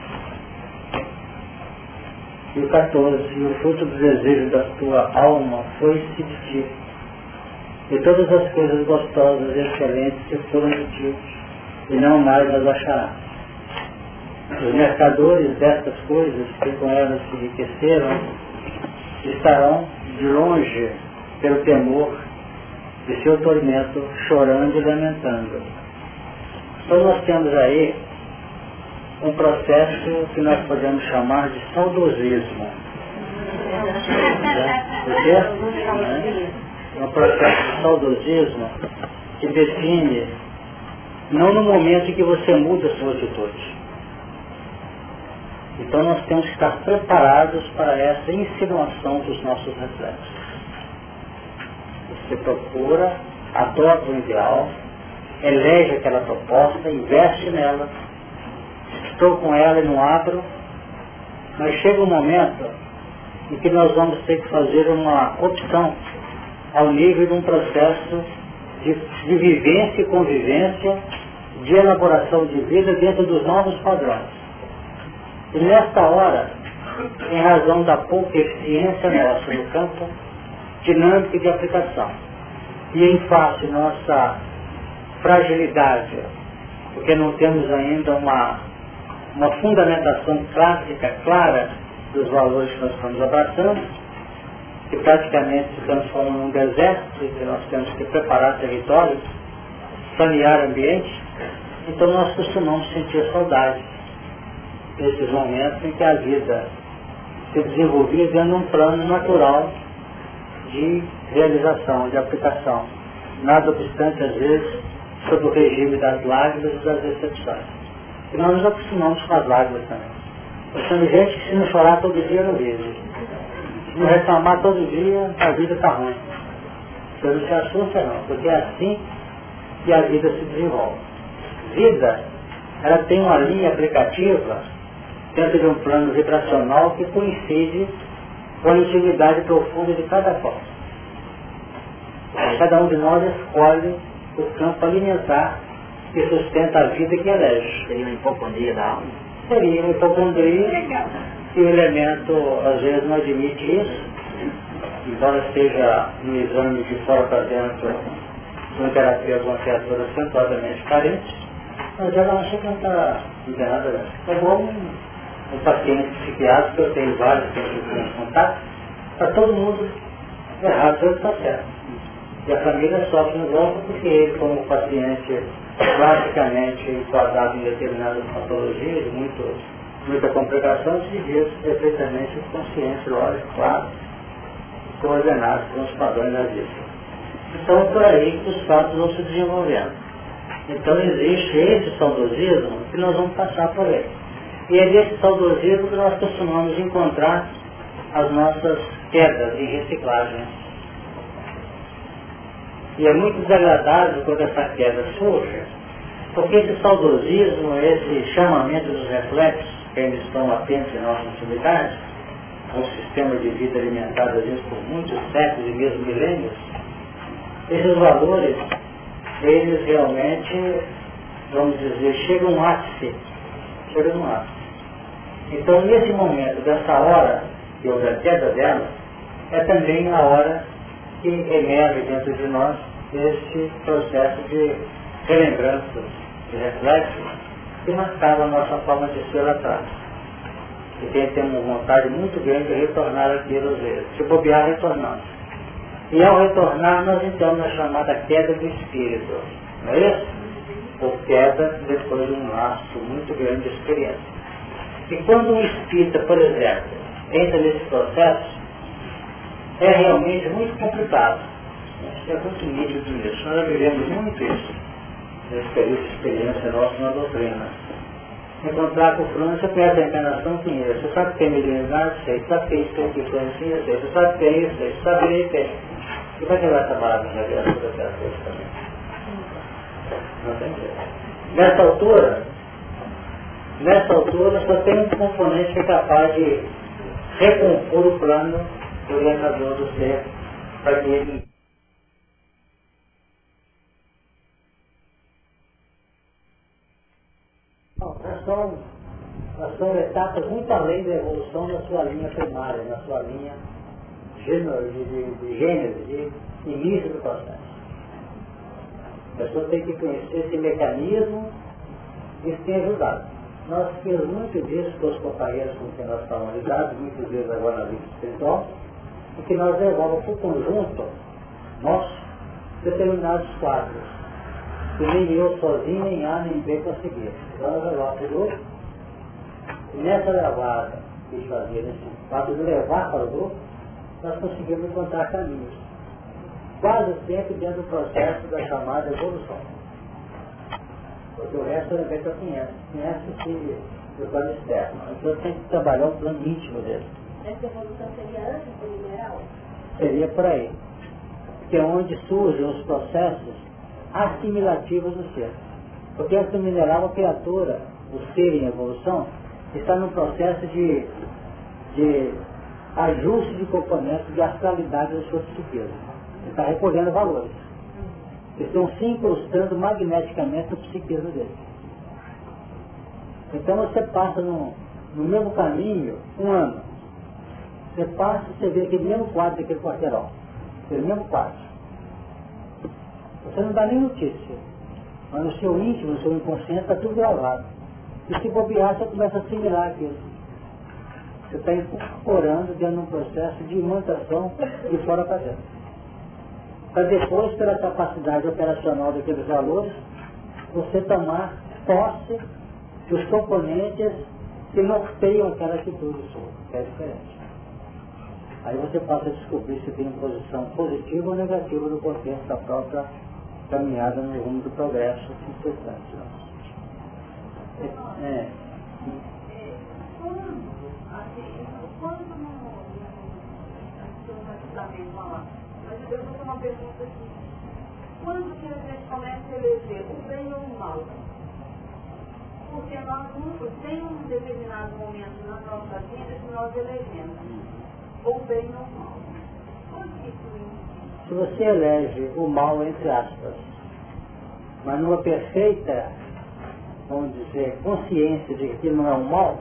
E o 14, e o fruto do desejo da tua alma foi-se de ti, e todas as coisas gostosas e excelentes se foram de ti, e não mais as acharás. Os mercadores destas coisas que com elas se enriqueceram estarão de longe pelo temor de seu tormento, chorando e lamentando. Então nós temos aí um processo que nós podemos chamar de saudosismo. Né? Um processo de saudosismo que define não no momento em que você muda a sua atitude, então nós temos que estar preparados para essa insinuação dos nossos reflexos. Você procura, adota o ideal, elege aquela proposta, investe nela, estou com ela e não abro, mas chega um momento em que nós vamos ter que fazer uma opção ao nível de um processo de, de vivência e convivência, de elaboração de vida dentro dos novos padrões. E nesta hora, em razão da pouca eficiência nossa no campo dinâmico de aplicação, e em face nossa fragilidade, porque não temos ainda uma, uma fundamentação clássica, clara dos valores que nós estamos abraçando, que praticamente se transformam num deserto, e nós temos que preparar território, sanear ambiente, Então nós costumamos sentir saudade desses momentos em que a vida se desenvolvia dentro de um plano natural de realização, de aplicação. Nada obstante, às vezes, sob o regime das lágrimas e das decepções. E nós nos acostumamos com as lágrimas também. Nós somos gente que se não chorar todo dia não vive. Se não reclamar todo dia, a vida está ruim. Você não se assusta não, porque é assim que a vida se desenvolve. Vida, ela tem uma linha aplicativa dentro de um plano vibracional que coincide com a intimidade profunda de cada qual. Cada um de nós escolhe o campo alimentar que sustenta a vida que elege. Seria uma hipocondria da alma? Seria uma hipocondria e o elemento às vezes não admite isso, embora esteja no exame de fora para dentro, uma terapia de uma criatura acentuadamente carente, mas ela acha que não está enganada. É bom um, um paciente psiquiátrico, eu tenho vários que eu tenho contato, está todo mundo errado, todo está certo. E a família sofre no golpe porque ele, como paciente classicamente enquadrado em determinadas patologias, muito, muita complicação, se diz perfeitamente consciente, lógico, claro, coordenado com os padrões da vida. Então, por aí que os fatos vão se desenvolvendo. Então, existe esse saudosismo que nós vamos passar por ele. E é desse saudosismo que nós costumamos encontrar as nossas quedas em reciclagem e é muito desagradável quando essa queda surge, porque esse saudosismo, esse chamamento dos reflexos, que ainda estão atentos em nossa intimidade, um sistema de vida alimentado às vezes por muitos séculos e mesmo milênios, esses valores, eles realmente, vamos dizer, chegam um ápice, chegam um ápice. Então, nesse momento, dessa hora, que houve a queda dela, é também a hora que emerge dentro de nós este processo de relembrança, de reflexo, que marcava a nossa forma de ser lá atrás. E que temos uma vontade muito grande de retornar aquilo às vezes. Se bobear, retornamos. E ao retornar, nós entramos na chamada queda do espírito. Não é isso? Ou queda depois de um laço muito grande de experiência. E quando um espírita, por exemplo, entra nesse processo, é realmente muito complicado é muito nítido nisso. Nós vivemos muito isso, nesse período de experiência nossa na doutrina. Encontrar com você conhece a encarnação, conhece. Você sabe que tem mediunidade? Sei. Você sabe que tem instituição assim? Sei. Você sabe que tem isso? Sei. Você sabe que tem. E vai quebrar essa na vida todas aquelas coisas também? Não tem jeito. Nessa altura, nessa altura só tem um componente que é capaz de recompor o plano orientador do ser para que ele são, são etapas muito além da evolução na sua linha primária, na sua linha de, de, de gênero, de início do processo. A pessoa tem que conhecer esse mecanismo e isso tem ajudado. Nós temos muito disso com os companheiros com quem nós estamos ligados, muitas vezes agora na vida espiritual, e que nós levamos para o conjunto nosso determinados quadros que nem eu sozinho, nem A, nem B conseguia. Então o grupo, e nessa levada que fazia, nesse fato de levar para o grupo, nós conseguimos encontrar caminhos. Quase sempre dentro do processo da chamada evolução. Porque o resto é bem que eu conheço. Conhece sim do plano externo. Então tem que trabalhar o plano íntimo dele. Essa evolução seria antes do mineral? Seria por aí. Que é onde surgem os processos assimilativas do ser. Porque essa mineral, a criatura, o ser em evolução, está no processo de, de ajuste de componentes de astralidade da sua psiquismo. está recolhendo valores. Estão se incrustando magneticamente no psiquismo dele. Então você passa no, no mesmo caminho um ano. Você passa e você vê aquele mesmo quadro daquele quarteirão. Aquele mesmo quadro. Você não dá nem notícia. Mas no seu íntimo, no seu inconsciente, está tudo gravado. E se bobear, você começa a assimilar aquilo. Você está incorporando dentro de um processo de imantação de fora para dentro. Para depois, pela capacidade operacional daqueles valores, você tomar posse dos componentes que norteiam aquela atitude sua, que é diferente. Aí você passa a descobrir se tem posição positiva ou negativa no contexto da própria caminhada no rumo do progresso. Né? É, é. Eu vou uma pergunta aqui. Quando que a gente começa a eleger o bem ou o mal? Porque nós nunca, tem um determinado momento na nossa vida que nós elegemos ou bem ou mal. Quando isso Se você elege o mal, entre aspas, mas numa perfeita, vamos dizer, consciência de que não é um mal,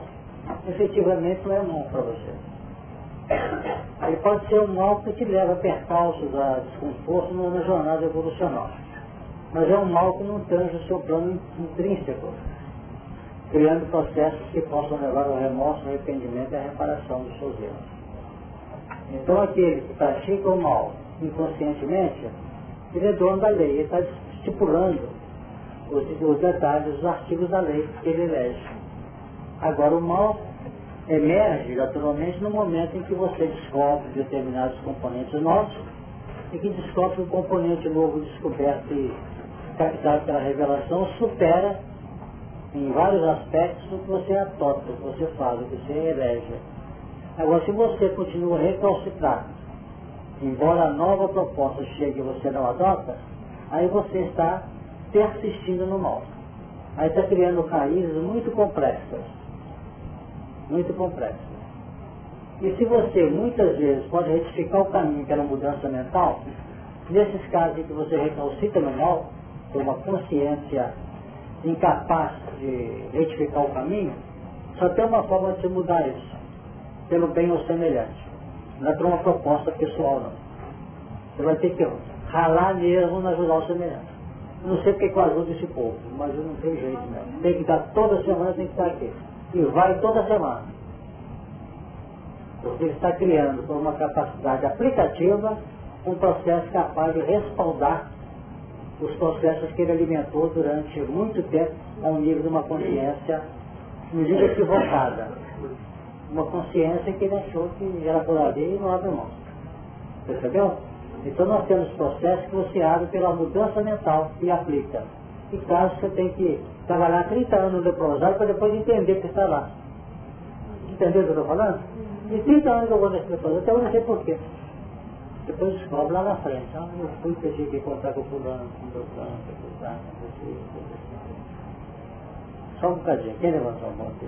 efetivamente não é mal para você. Ele pode ser um mal que te leva a percalços, a desconforto na jornada evolucional. Mas é um mal que não tange o seu plano intrínseco, criando processos que possam levar ao remorso, ao arrependimento e à reparação dos seus erros. Então aquele que pratica o mal inconscientemente, ele é dono da lei, ele está estipulando os, os detalhes, os artigos da lei que ele elege. Agora o mal emerge naturalmente no momento em que você descobre determinados componentes novos e que descobre um componente novo descoberto e captado pela revelação supera em vários aspectos o que você adota, o que você faz, o que você elege. Agora, se você continua recalcitrado, embora a nova proposta chegue e você não adota, aí você está persistindo no mal. Aí está criando raízes muito complexas. Muito complexas. E se você muitas vezes pode retificar o caminho pela mudança mental, nesses casos em que você recalcita no mal, por uma consciência incapaz de retificar o caminho, só tem uma forma de mudar isso, pelo bem ou semelhante. Não é por uma proposta pessoal, não. Você vai ter que ralar mesmo na ajudar o semelhante. Eu não sei porque que eu ajudo esse povo, mas eu não tenho jeito mesmo. Tem que estar toda semana, tem que estar aqui. E vai toda semana. Porque ele está criando por uma capacidade aplicativa um processo capaz de respaldar os processos que ele alimentou durante muito tempo ao nível de uma consciência, inclusive equivocada. Uma consciência que ele achou que era por ali e não abre mão. Percebeu? Então nós temos processos que você abre pela mudança mental e aplica. E caso você tem que trabalhar 30 anos no leprosário para depois entender que está lá. Entendeu o que eu estou falando? E 30 anos eu vou nesse leprosário, até eu não sei porquê. Depois descobre lá na frente. Ah, eu fui que eu tive que encontrar com o fulano, com o fulano, com o fulano, Só um bocadinho. Quem levantou a mão aqui?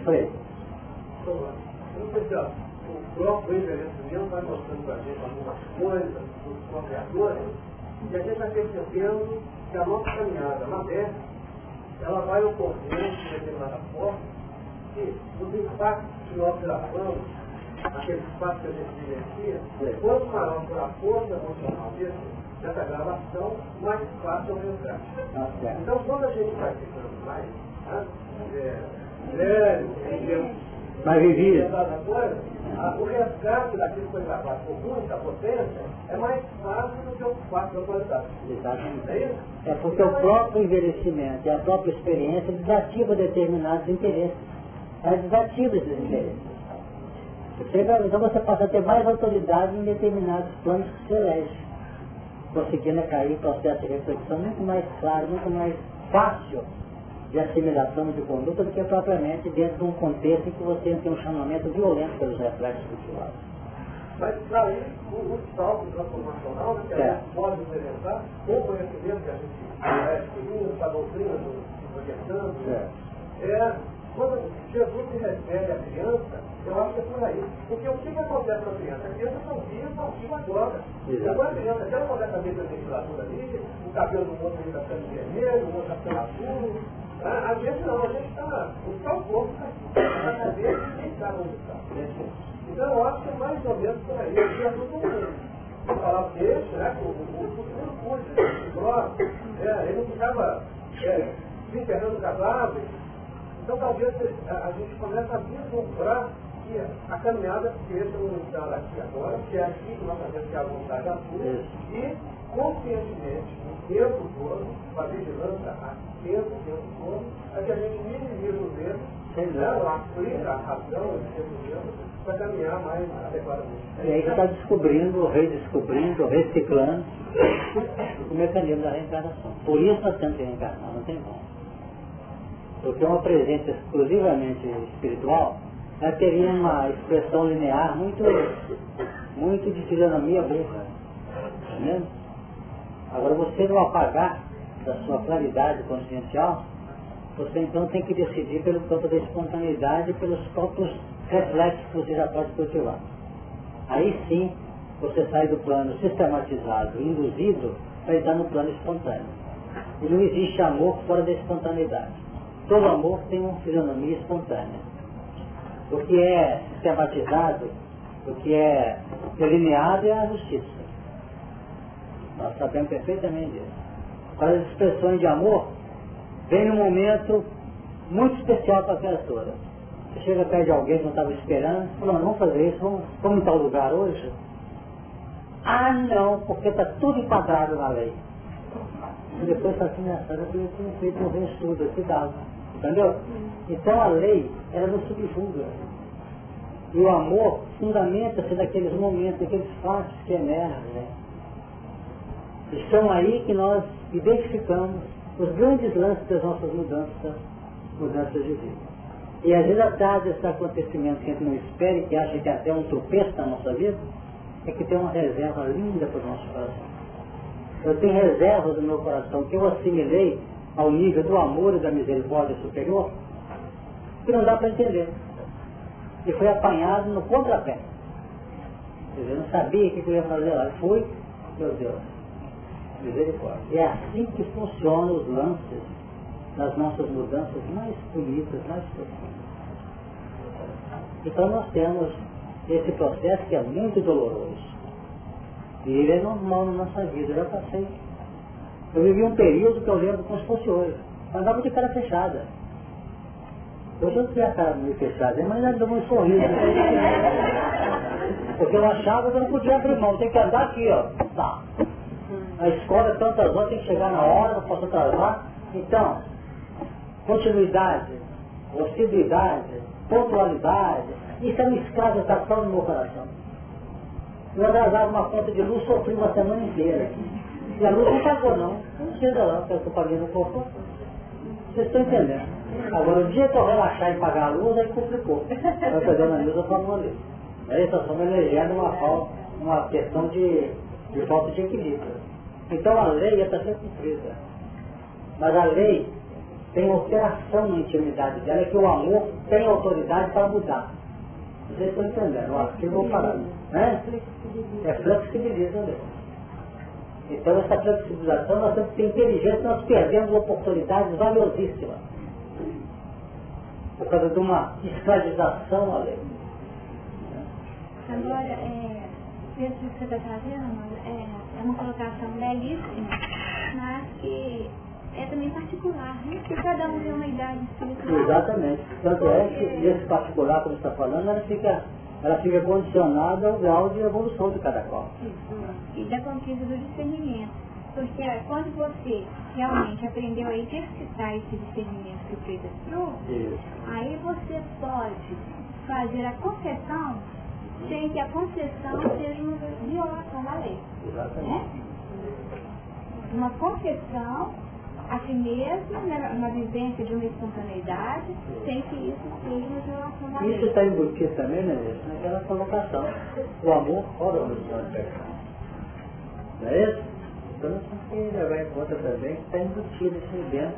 Frei. O próprio envelhecimento vai mostrando para a gente algumas coisas dos criadores e a gente vai percebendo que a nossa caminhada na terra ela vai ocorrer de determinada forma que os impactos que nós gravamos aquele espaço que a gente vivencia, quanto maior for a força emocional dessa gravação, mais fácil é o resgate. Tá então, quando a gente vai ficando mais né, é, velho, mais vivido, o resgate daquilo que foi gravado com muita potência é mais fácil do que o fato da. Exatamente. É, isso? é porque o próprio envelhecimento e a própria experiência desativa determinados interesses. É desativa esses interesses. Então você passa a ter mais autoridade em determinados planos que se elege, conseguindo cair processo de reflexão muito mais claro, muito mais fácil de assimilação de conduta do que propriamente dentro de um contexto em que você tem um chamamento violento pelos reflexos culturais. Mas para isso, o, o salto transformacional, né, que a gente pode implementar, com o conhecimento que a gente adquirindo, a doutrina do projetando, é quando Jesus se refere à criança, eu acho que é por aí. Porque o que, que acontece com a criança? A criança são dias, são dias agora. Agora a criança, se ela colocar a cabeça da ventiladora ali, o cabelo do outro está ficando vermelho, o outro está ficando azul. A, a gente não, a gente está. O o corpo está na cabeça e nem sabe onde está. Então eu acho que é mais ou menos por aí. Jesus não falar o peixe, né? O, o, o futuro cuide, o é, ele não ficava é, se enterrando cadáveres então talvez a, a gente comece a vislumbrar que a caminhada seja um estar aqui agora, que é aqui que nós fazemos que é a vontade da sua, e conscientemente, o tempo todo, com a vigilância atenta o tempo todo, é que a gente minimiza erros, né, aplica a razão, o para caminhar mais adequadamente. E aí você está descobrindo, redescobrindo, reciclando o mecanismo da reencarnação. Por isso nós temos que reencarnar, não tem como. Porque uma presença exclusivamente espiritual, ela teria uma expressão linear muito, muito de fisionomia burra. Entendeu? Agora você não apagar da sua claridade consciencial, você então tem que decidir pelo campo da espontaneidade e pelos próprios reflexos que você já pode cultivar. Aí sim você sai do plano sistematizado, induzido, para entrar no plano espontâneo. E não existe amor fora da espontaneidade. Todo amor tem uma fisionomia espontânea. O que é sistematizado, o que é delineado é a justiça. Nós sabemos perfeitamente disso. As expressões de amor, vem um momento muito especial para a criatura. Você chega perto de alguém que não estava esperando, fala, vamos fazer isso, vamos, vamos em tal lugar hoje? Ah não, porque está tudo enquadrado na lei. E depois está assim, nessa eu tinha feito um estudo aqui dava. Entendeu? Então a lei, ela não subjuga. E o amor fundamenta-se naqueles momentos, naqueles fatos que emergem. São aí que nós identificamos os grandes lances das nossas mudanças, mudanças de vida. E às vezes atrás desses acontecimentos que a gente não espera e que acha que é até um tropeço na nossa vida, é que tem uma reserva linda para o nosso coração. Eu tenho reservas no meu coração que eu assimilei ao nível do amor e da misericórdia superior, que não dá para entender. E foi apanhado no contrapé. Eu não sabia o que eu ia fazer lá. Fui, meu Deus, misericórdia. É assim que funcionam os lances nas nossas mudanças mais bonitas, mais profundas. Então nós temos esse processo que é muito doloroso. E ele é normal na nossa vida, eu já passei. Eu vivi um período que eu lembro como se fosse hoje. Andava de cara fechada. Hoje eu tinha a cara meio fechada, mas ainda deu um sorriso. Porque eu achava que eu não podia abrir mão, tem que andar aqui, ó. Tá. A escola, tantas horas, tem que chegar na hora, não posso atrasar. Então, continuidade, possibilidade, pontualidade, isso é uma escravização no meu coração. Eu atrasava uma conta de luz, sofri uma semana inteira. E a luz não pagou não. Não chega lá, porque eu estou pagando o corpo. Vocês estão entendendo. Agora, o dia que eu relaxar em pagar a luz, aí complicou. Vai fazer uma luz, eu falo ali. Aí está só me elegendo uma, falta, uma questão de, de falta de equilíbrio. Então a lei está sendo cumprida. Mas a lei tem alteração na intimidade dela, que o amor tem autoridade para mudar. Vocês estão entendendo? Ó, aqui eu vou parar. Né? É flexibiliza mesmo. Então essa flexibilização, nós temos que ter inteligência, nós perdemos oportunidades valiosíssimas. Por causa de uma escravização à lei. Agora, é, isso que você está trazendo, é, é uma colocação belíssima, mas que é também particular, né? Porque cada um tem uma idade espiritual. Exatamente. Tanto é que esse particular, como está falando, ela fica, ela fica condicionada ao grau de evolução de cada qual. Isso. E da conquista do discernimento. Porque quando você realmente aprendeu a exercitar esse discernimento que o Pedro trouxe, aí você pode fazer a concessão sem que a concessão seja uma violação da lei. Exatamente. Né? Uma concessão a si mesmo, né, uma vivência de uma espontaneidade, sem que isso seja uma violação da lei. Isso está embutido também, né, naquela colocação. O amor fora o horizonte Não é isso? Então que levar em conta também que está embutido isso dentro,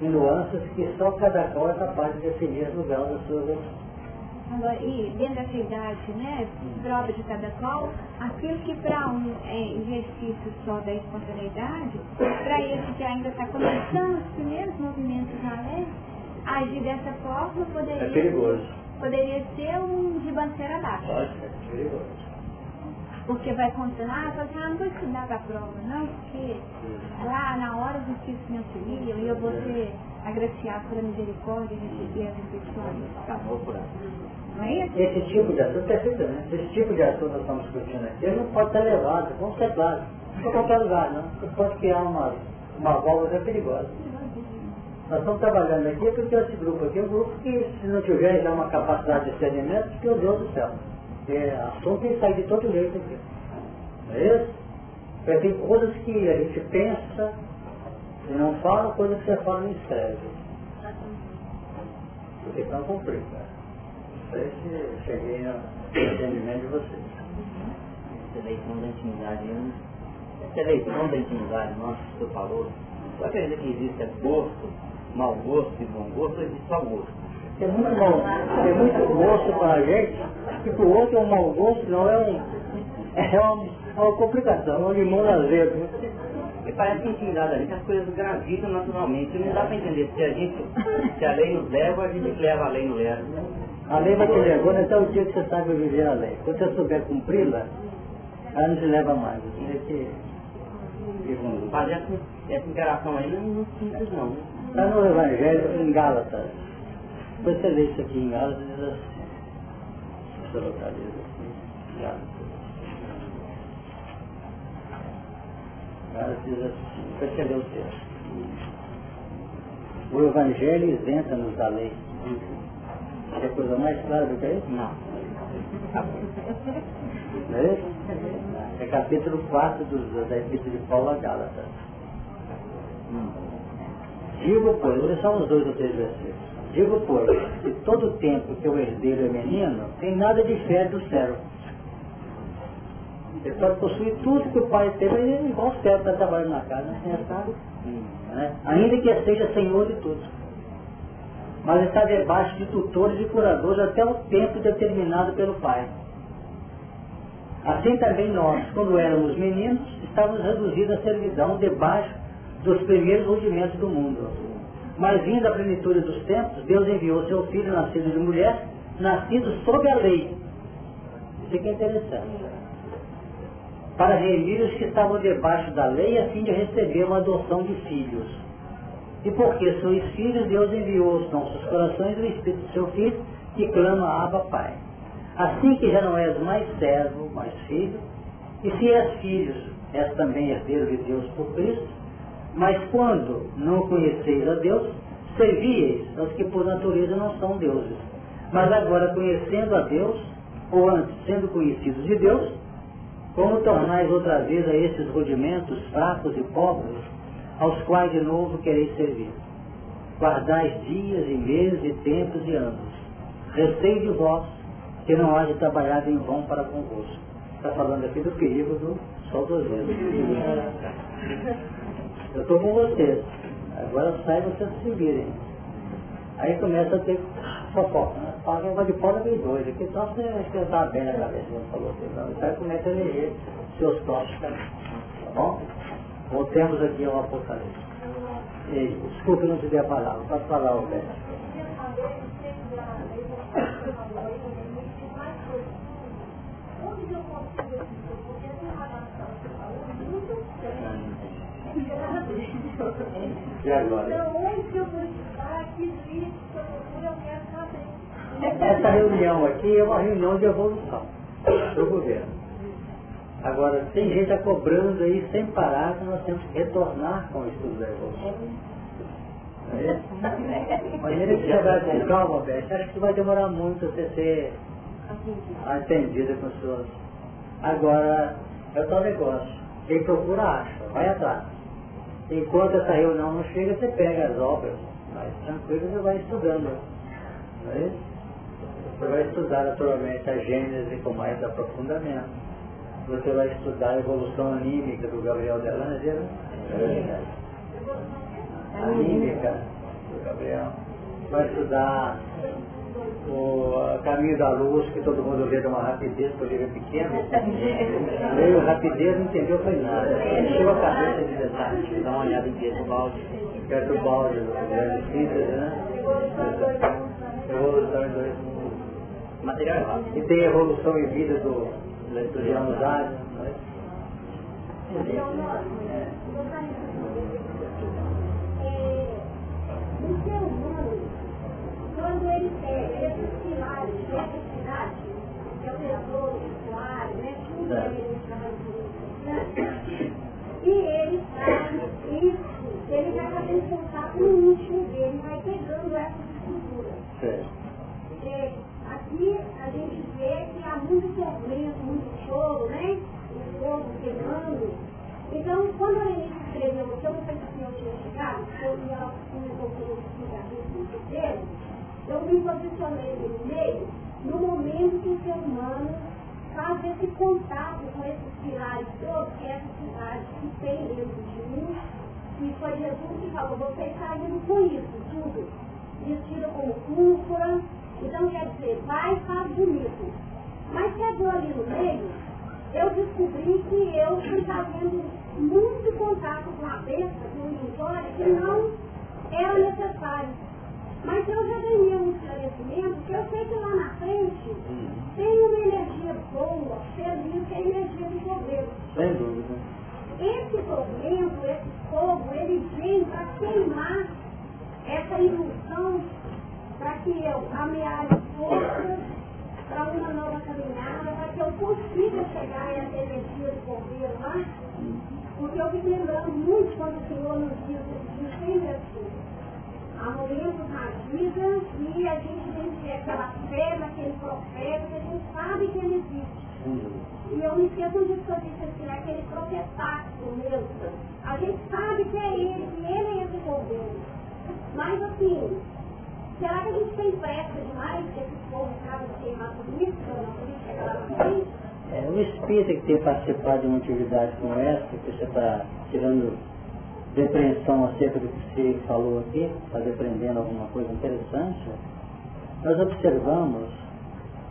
em nuances que só cada qual é capaz de definir no grau da sua evolução. Agora, e dentro dessa idade, né, própria de cada qual, aquilo que para um é exercício só da espontaneidade, para esse que ainda está começando os primeiros movimentos na lei, agir dessa forma poderia, é perigoso. poderia ser um ribanceiro abaixo. Pode ser, é perigoso. Porque vai continuar, assim, ah, não vou estudar para a prova, não, porque lá na hora os espíritos me auxiliam e eu vou ser agraciado pela misericórdia e receber as infecções. Tá. é esse tipo de assunto, perfeitamente, esse tipo de assunto nós estamos discutindo aqui, ele não pode ser levado, vamos ser claros, para qualquer lugar, não. Você pode criar uma, uma válvula perigosa. Nós estamos trabalhando aqui porque esse grupo aqui é um grupo que, se não tiver já uma capacidade de discernimento, meu Deus do céu. É assunto que sai de todo jeito aqui. Não é isso? Porque tem coisas que a gente pensa e não fala, coisas que você fala e não escreve. Porque estão cumprindo. Sei se cheguei no entendimento de vocês. Essa eleição da intimidade, essa eleição da intimidade, nossa, que falou, só dizer que existe é gosto, mau gosto e bom gosto, existe só gosto. É muito mau, é muito gosto para a gente, e para o outro é um mau gosto, não é um. É uma, é uma complicação, é um limão azedo. E parece que intimidade ali, que as coisas gravitam naturalmente. Não dá para entender se a gente, se a lei nos leva, a gente leva a lei no leva. A lei vai te levando até o dia que você sabe viver a lei. Quando você souber cumpri-la, ela não te leva mais. Você tem que Fazer essa, essa interação aí não é simples não. Está no Evangelho em Gálatas. Você lê isso aqui em Gálatas diz assim. Deixa eu localizar aqui. Gálatas. Gálatas diz assim. Você lê o texto. O Evangelho isenta-nos da lei. É coisa mais clara do que isso? Não. Não é isso? É capítulo 4 do, da Epístola de Paulo a Gálatas. Hum. Digo, pois, olha só os dois ou três versículos. Digo, pois, que todo tempo que o herdeiro é menino, tem nada de fé do céu. Ele pode possuir tudo que o pai teve, é igual o céu está trabalhando na casa, tem estado. Né? Ainda que seja senhor de tudo. Mas está debaixo de tutores e curadores até o tempo determinado pelo pai. Assim também nós, quando éramos meninos, estávamos reduzidos à servidão debaixo dos primeiros rudimentos do mundo. Mas vindo a plenitude dos tempos, Deus enviou seu filho nascido de mulher, nascido sob a lei. Isso aqui é interessante. Para remir os que estavam debaixo da lei, a fim de receber uma adoção de filhos. E porque sois filhos, Deus enviou aos nossos corações o Espírito do seu Filho, que clama Abba Pai. Assim que já não és mais servo, mais filho, e se és filho, és também herdeiro de Deus por Cristo, mas quando não conheceis a Deus, servieis aos que por natureza não são deuses. Mas agora conhecendo a Deus, ou antes sendo conhecidos de Deus, como tornais outra vez a esses rudimentos fracos e pobres, aos quais de novo quereis servir? Guardais dias e meses e tempos e anos. Receio de vós que não haja trabalhado em vão para convosco. Está falando aqui do perigo do saudosismo. Eu estou com vocês. Agora sai vocês se virem. Aí começa a ter fofoca. Né? Fala que negócio de pau é meio doido. Aqui só você esquentar bem na cabeça, não falou aí começa a eleger seus tópicos. Tá bom? Voltemos aqui ao Apocalipse. E, desculpe não te dei a palavra. Pode falar, Roberto. E agora? Essa reunião aqui é uma reunião de evolução do governo. Agora, tem gente a cobrando aí sem parar que nós temos que retornar com o estudo da evolução. É Maneira que com calma, Beth, acho que vai demorar muito você ser atendida com suas. Agora, é o tal negócio. Quem procura acha, vai atrás. Enquanto essa reunião não chega, você pega as obras, mas tranquilo você vai estudando. Não é? Você vai estudar naturalmente a Gênese com mais aprofundamento. Você vai estudar a evolução anímica do Gabriel Delanger. Né? Anímica do Gabriel. Vai estudar o caminho da luz, que todo mundo vê de uma rapidez, porque ele é pequeno. Veio rapidez, não entendeu foi nada. Encheu a cabeça de detalhes. Dá uma olhada em do balde. Perto do balde, do grande síntese, né? Evolução em dois mundos. Material E tem evolução em vida do, leiturianidade. Né? O ser humano, quando ele tem esses pilares, que é a cidade, que é o pensador, o ar, né? tudo que ele chama de E ele sabe isso, ele vai fazer com o íntimo dele, vai pegando essa estrutura. Porque aqui a gente vê que há muito sofrimento, muito choro, né? O povo queimando. Então, quando a gente escreveu, que eu não sei se o senhor tinha chegado, eu ia começou a explicar isso eu me posicionei no meio, no momento que o ser humano faz esse contato com esses pilares todos, que é essa cidade que tem dentro de mim, e foi Jesus que falou, vocês saíram com isso, tudo, vestido como púrpura, então quer dizer, vai faz bonito. Mas chegou ali no meio, eu descobri que eu fui fazendo muito contato com a besta, com o ilusório, que não era necessário. Mas eu já ganhei um esclarecimento que eu sei que lá na frente uhum. tem uma energia boa, feliz, que é a energia do governo. Sem dúvida. Esse tormento, esse fogo, ele vem para queimar essa ilusão, para que eu ameace forças para uma nova caminhada, para que eu consiga chegar a essa energia do governo lá. Porque eu fiquei lembrando muito quando o Senhor nos diz, assim, há momentos na vida e a gente tem que ter aquela fé naquele profeta que a gente sabe que ele existe. E eu me esqueço disso que eu disse assim, aquele profetático mesmo. A gente sabe que é ele, que ele é esse governo. Mas assim, será que a gente tem pressa demais que esse povo acaba de queimar frente? É, o espírito que tem participado de uma atividade como essa, que você está tirando depreensão acerca do que você falou aqui, está depreendendo alguma coisa interessante, nós observamos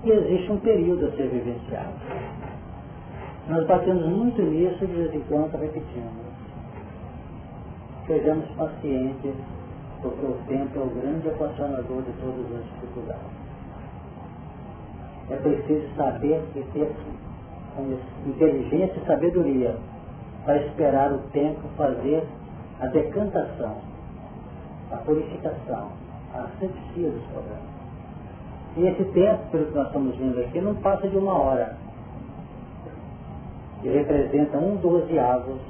que existe um período a ser vivenciado. Nós batemos muito nisso de vez em quando repetimos. Sejamos pacientes, porque o tempo é o grande equacionador de todas as dificuldades. É preciso saber e ter inteligência e sabedoria para esperar o tempo fazer a decantação, a purificação, a asepsia dos problemas. E esse tempo, pelo que nós estamos vendo aqui, não passa de uma hora. E representa um dozeavos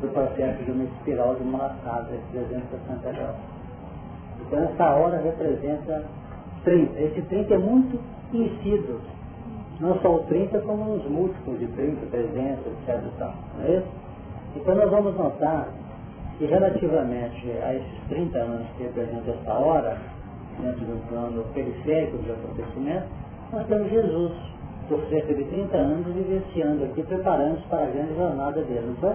do processo de uma espiral de uma laçada de 360 graus. Então essa hora representa 30. Esse 30 é muito conhecido. Não só o 30, como os múltiplos de 30, 300, etc. Não é isso? Então nós vamos notar e relativamente a esses 30 anos que representam essa hora, dentro do plano periférico dos acontecimentos, nós temos Jesus, por cerca de 30 anos, vivenciando aqui, preparando-se para a grande jornada dele, não foi?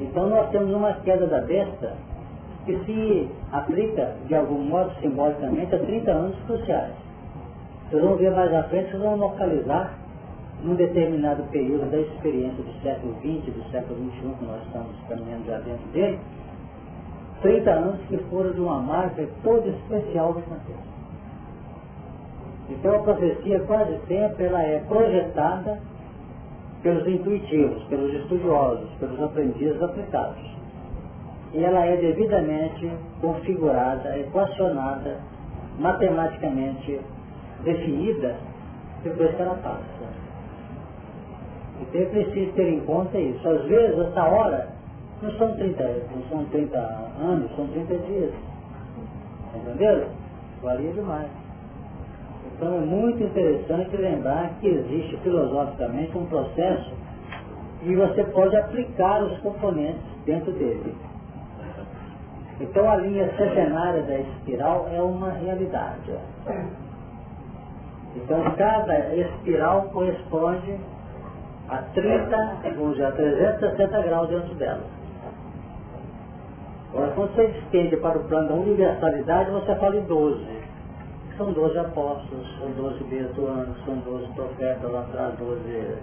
Então nós temos uma queda da besta que se aplica, de algum modo, simbolicamente, a 30 anos cruciais. Vocês vão ver mais à frente, vocês vão localizar num determinado período da experiência do século XX, do século XXI, que nós estamos caminhando já dentro dele, 30 anos que foram de uma marca toda especial do contexto. Então a profecia quase sempre ela é projetada pelos intuitivos, pelos estudiosos, pelos aprendizes aplicados. E ela é devidamente configurada, equacionada, matematicamente definida depois que ela passa. Então é preciso ter em conta isso. Às vezes, essa hora, não são 30, não são 30 anos, são 30 dias. Entendeu? Varia demais. Então é muito interessante lembrar que existe filosoficamente um processo e você pode aplicar os componentes dentro dele. Então a linha centenária da espiral é uma realidade. Então cada espiral corresponde a 30, vamos dizer, a 360 graus dentro dela. Agora, quando você estende para o plano da universalidade, você fala em 12. São 12 apóstolos, são 12 beatuanos, são 12 profetas lá atrás, 12,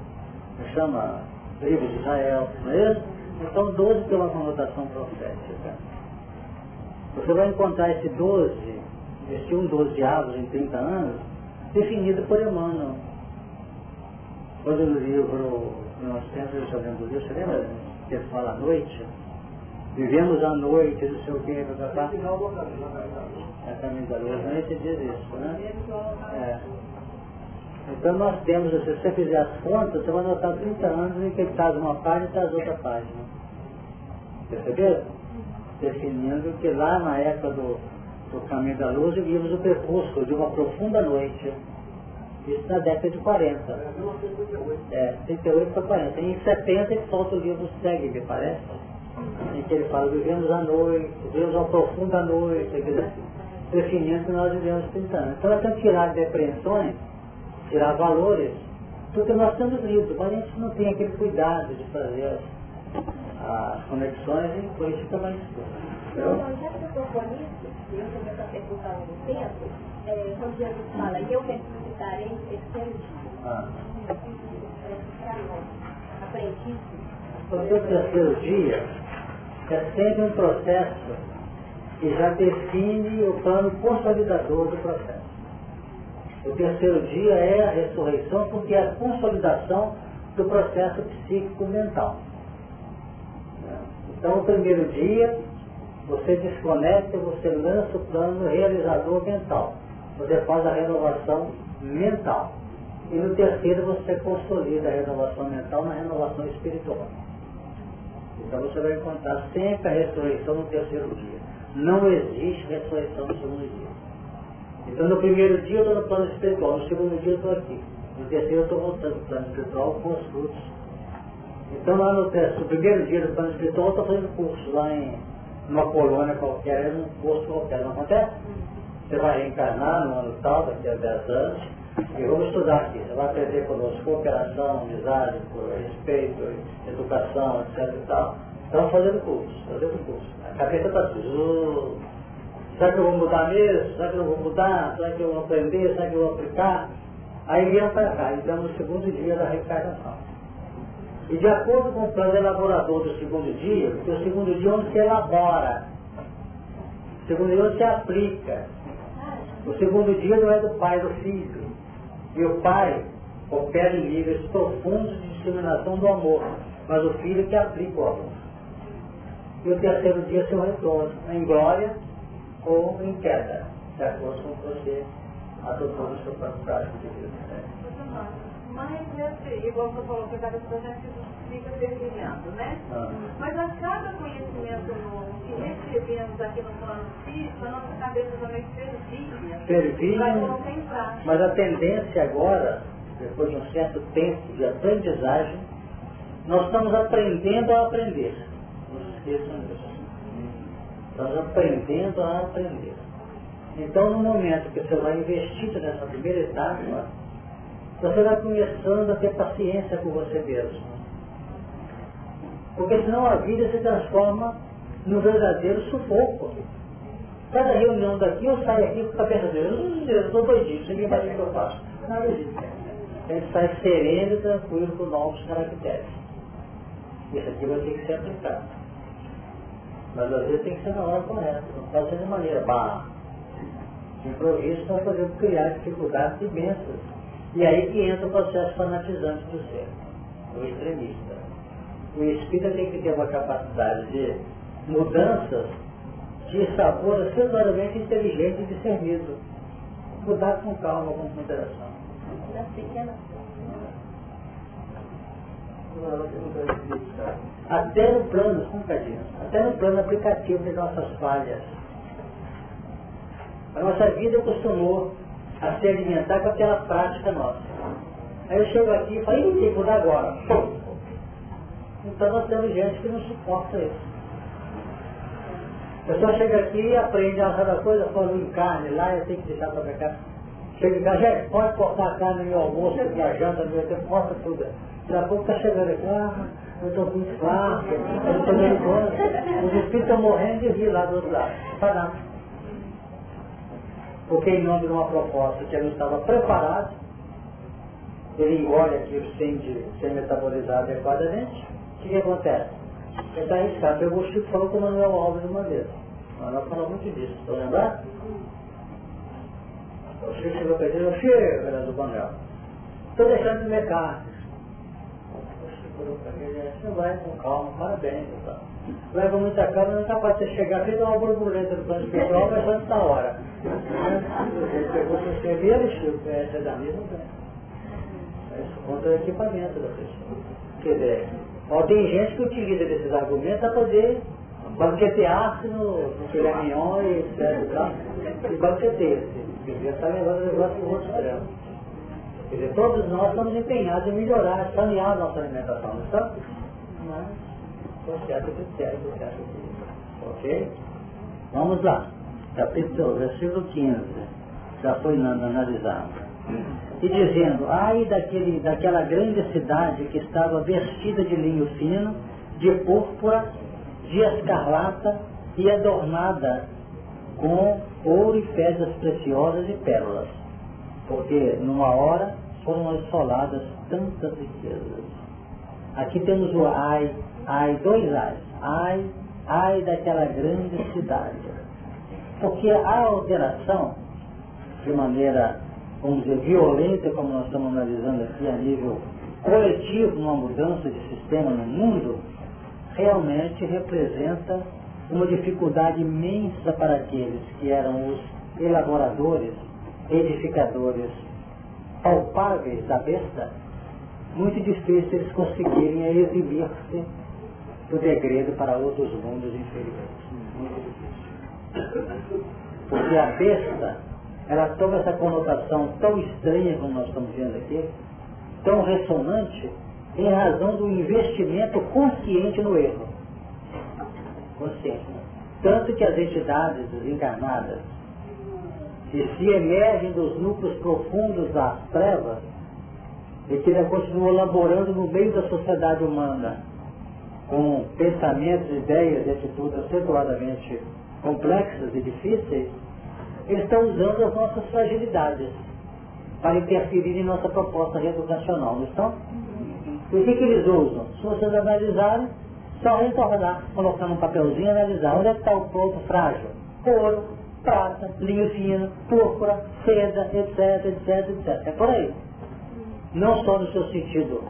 chama, livros de Israel, não é isso? Então 12 tem uma conotação profética. Você vai encontrar esse 12, esse um 12 avos em 30 anos, definido por Emmanuel quando no livro, nós temos, eu estou lendo o livro, você lembra que fala à noite? Vivemos à noite, não sei o que, papá. É a da luz, não é esse diz isso, né? É. Então nós temos, se você fizer as contas, você vai notar 30 anos em que ele traz uma página e traz outra página. Percebeu? Definindo que lá na época do, do Caminho da Luz vimos o percurso de uma profunda noite. Isso na década de 40. É, 38 para 40. Em 70 ele solta o livro Segue, me parece. Em que ele fala, vivemos a noite, vivemos uma profunda noite, definindo que nós vivemos 30 anos. Então nós temos que tirar depressões tirar valores, porque nós temos lido, mas a gente não tem aquele cuidado de fazer as, as conexões e isso fica mais escuro. Então, já que eu estou nisso, eu também estou perguntando no tempo, é, quando Jesus fala, eu ressuscitarei terceiro dia. Ah. Aprendi Porque o terceiro dia é sempre um processo que já define o plano consolidador do processo. O terceiro dia é a ressurreição porque é a consolidação do processo psíquico mental. Então, o primeiro dia, você desconecta, você lança o plano realizador mental. Você faz a renovação mental. E no terceiro, você consolida a renovação mental na renovação espiritual. Então, você vai encontrar sempre a ressurreição no terceiro dia. Não existe ressurreição no segundo dia. Então no primeiro dia eu estou no plano espiritual, no segundo dia eu estou aqui. No terceiro eu estou voltando para o plano espiritual com os frutos. Então lá no, no primeiro dia do plano espiritual eu estou fazendo curso lá em uma colônia qualquer, num posto qualquer, não acontece? Você vai reencarnar no ano tal, daqui a 10 anos, e vamos estudar aqui. Você vai aprender conosco cooperação, amizade, respeito, educação, etc e tal. Estamos fazendo curso, fazendo curso. A cabeça está tudo Será que eu vou mudar mesmo? Será que eu vou mudar? Será que eu vou aprender? Será que eu vou aplicar? Aí vem para cá, então no segundo dia da reencarnação. E de acordo com o plano elaborador do segundo dia, porque o segundo dia é onde se elabora, o segundo dia é onde se aplica. O segundo dia não é do pai do filho. E o pai opera em níveis profundos de discriminação do amor, mas o filho que aplica o amor. E o terceiro dia é seu retorno, em glória ou em queda, de acordo com você adotou no seu plano prático de vida. Né? Mas, nesse, igual você falou que cada projeto fica terminando, né? Ah. Mas a cada conhecimento novo que recebemos aqui no plano físico, a nossa cabeça também fervilha. Fervilha, mas a tendência agora, depois de um certo tempo de aprendizagem, nós estamos aprendendo a aprender. Esqueçam disso. Estamos aprendendo a aprender. Então, no momento que você vai investindo nessa primeira etapa, você vai começando a ter paciência com você mesmo. Porque senão a vida se transforma num verdadeiro sufoco. Cada reunião daqui eu saio aqui com a cabeça dele, eu estou doidinho, ninguém vai ver o que eu faço. Nada disso. A gente sai sereno e tranquilo com novos caracteres. Isso aqui vai ter que ser aplicado. Mas às vezes tem que ser na hora correta, não pode ser de maneira barra. De improviso para fazer criar dificuldades imensas. E aí que entra o processo fanatizante do ser, o extremista. O espírito tem que ter uma capacidade de mudanças de sabor aceleradamente inteligente e discernido. Mudar com calma, com moderação. Até no plano, compradinho, até no plano aplicativo de nossas falhas. A nossa vida costumou a se alimentar com aquela prática nossa. Aí eu chego aqui e falo, tem que mudar agora. Então nós temos gente que não suporta isso. A pessoa chega aqui e aprende a cada coisa, falando em carne lá, eu tenho que deixar para cá. Chega em casa, gente, pode cortar a carne no meu almoço, minha janta, no meu tempo, corta tudo. Daqui a pouco está chegando aqui, ah, eu estou com infarto, eu estou nervoso. Os espíritos estão morrendo de rir lá do outro lado. Para nada. Porque em nome de uma proposta que ele não estava preparado, ele engole aquilo sem, de, sem metabolizar adequadamente, o que, que acontece? Ele está arriscado. Pegou o Chico e falou com o Manuel Alves uma vez. O Manuel falou muito disso, estou lembrando? O Chico chegou para ele, Chico, era do Manuel. Estou deixando de comer você vai com calma, parabéns. Tá? Leva muita calma, não é capaz de chegar aqui e dar uma borboleta do plano espiritual, mas antes da hora. Ele pegou, você escrevia, ele conhece da mesma, Isso conta o equipamento da pessoa. Quer dizer, ó, tem gente que utiliza desses argumentos para poder banquetear-se no, no filé mignon e etc. E banqueteia-se. Já está levando o negócio para o outro. Quer dizer, todos nós estamos empenhados em melhorar, sanear a nossa alimentação, não está? Mas, com certo critério, com certo. Ok? Vamos lá. Capítulo, versículo 15. Já foi analisado e dizendo, ai daquele, daquela grande cidade que estava vestida de linho fino, de púrpura, de escarlata e adornada com ouro e pedras preciosas e pérolas, porque numa hora foram assoladas tantas riquezas. Aqui temos o ai, ai, dois ais, ai, ai daquela grande cidade. Porque a alteração, de maneira vamos dizer, violenta, como nós estamos analisando aqui a nível coletivo, numa mudança de sistema no mundo, realmente representa uma dificuldade imensa para aqueles que eram os elaboradores, edificadores palpáveis da besta, muito difícil eles conseguirem exibir-se do degredo para outros mundos inferiores. Muito difícil. Porque a besta ela toma essa conotação tão estranha como nós estamos vendo aqui, tão ressonante, em razão do investimento consciente no erro. Consciente. Tanto que as entidades desencarnadas, que se emergem dos núcleos profundos das trevas, e que ainda continuam laborando no meio da sociedade humana, com pensamentos, ideias e atitudes acentuadamente complexas e difíceis, eles estão usando as nossas fragilidades para interferir em nossa proposta reeducacional, não estão? E o que, que eles usam? Se vocês analisarem, só retornar, colocar num papelzinho e analisar onde é que está o ponto frágil. Ouro, prata, linho fino, púrpura, seda, etc, etc, etc. É por aí. Não só no seu sentido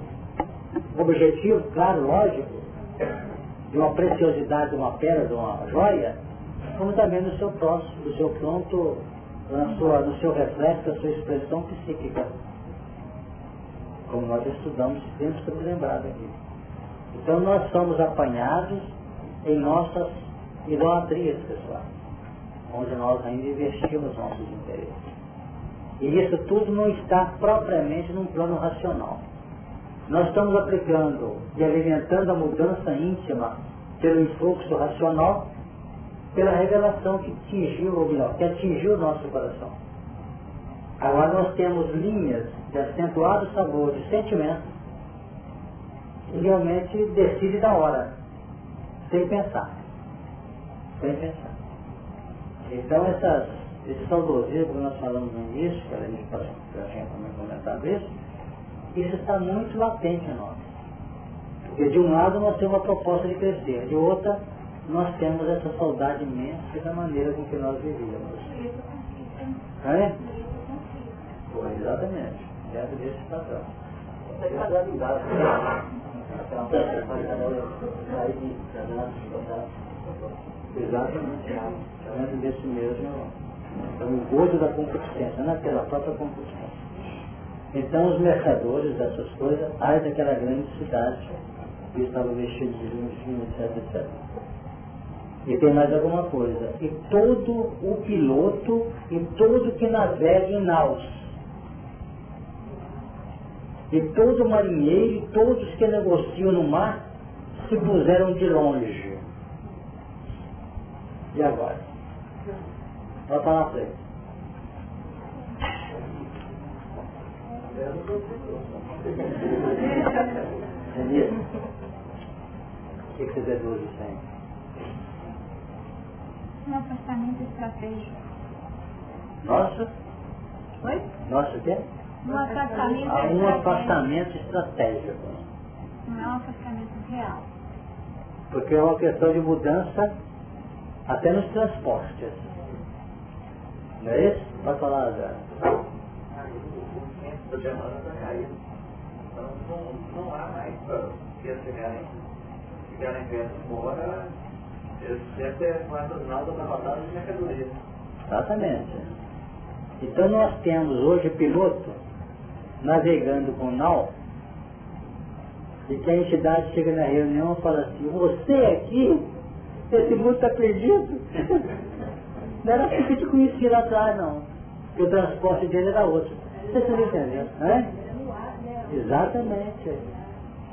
objetivo, claro, lógico, de uma preciosidade de uma pedra, de uma joia, como também no seu próximo, no seu pronto, na sua, no seu reflexo, a sua expressão psíquica. Como nós estudamos, temos que lembrar aqui. Então nós somos apanhados em nossas idolatrias pessoais, onde nós ainda investimos nossos interesses. E isso tudo não está propriamente num plano racional. Nós estamos aplicando e alimentando a mudança íntima pelo influxo racional pela revelação que atingiu, ou melhor, que atingiu o nosso coração. Agora nós temos linhas de acentuado sabor de sentimento e realmente decide da hora, sem pensar. Sem pensar. Então essas, esse saudosismo que nós falamos no início, que a gente gente também comentar isso, isso está muito latente em nós. Porque de um lado nós temos uma proposta de crescer, de outra nós temos essa saudade imensa da maneira com que nós vivíamos. É? Foi, exatamente. Dentro desse padrão. Exatamente. Dentro desse mesmo. Então, o gozo da concupiscência, não é pela própria concupiscência. Então, os mercadores dessas coisas, ai daquela grande cidade, que estava vestido de fino, etc, etc. E tem mais alguma coisa. E todo o piloto e todo que navega em naus. E todo marinheiro e todos que negociam no mar se puseram de longe. E agora? Vai para na frente. Entendeu? O que você deduz isso aí? um afastamento estratégico. Nossa? Oi? Nossa, o quê? Um afastamento Há um estratégico. afastamento estratégico. Não é um afastamento real. Porque é uma questão de mudança até nos transportes. Não é isso? Pode falar, Zé. O demanda está caído. Então não, não há mais para eles chegarem, chegarem perto embora eu sempre é mais o sinal da batata de mercadoria. Exatamente. Então nós temos hoje piloto navegando com nau, e que a entidade chega na reunião e fala assim, você aqui, esse mundo está perdido. Não era assim que te conhecia lá atrás, não. Porque o transporte dele era outro. Você está entendendo, né? Exatamente.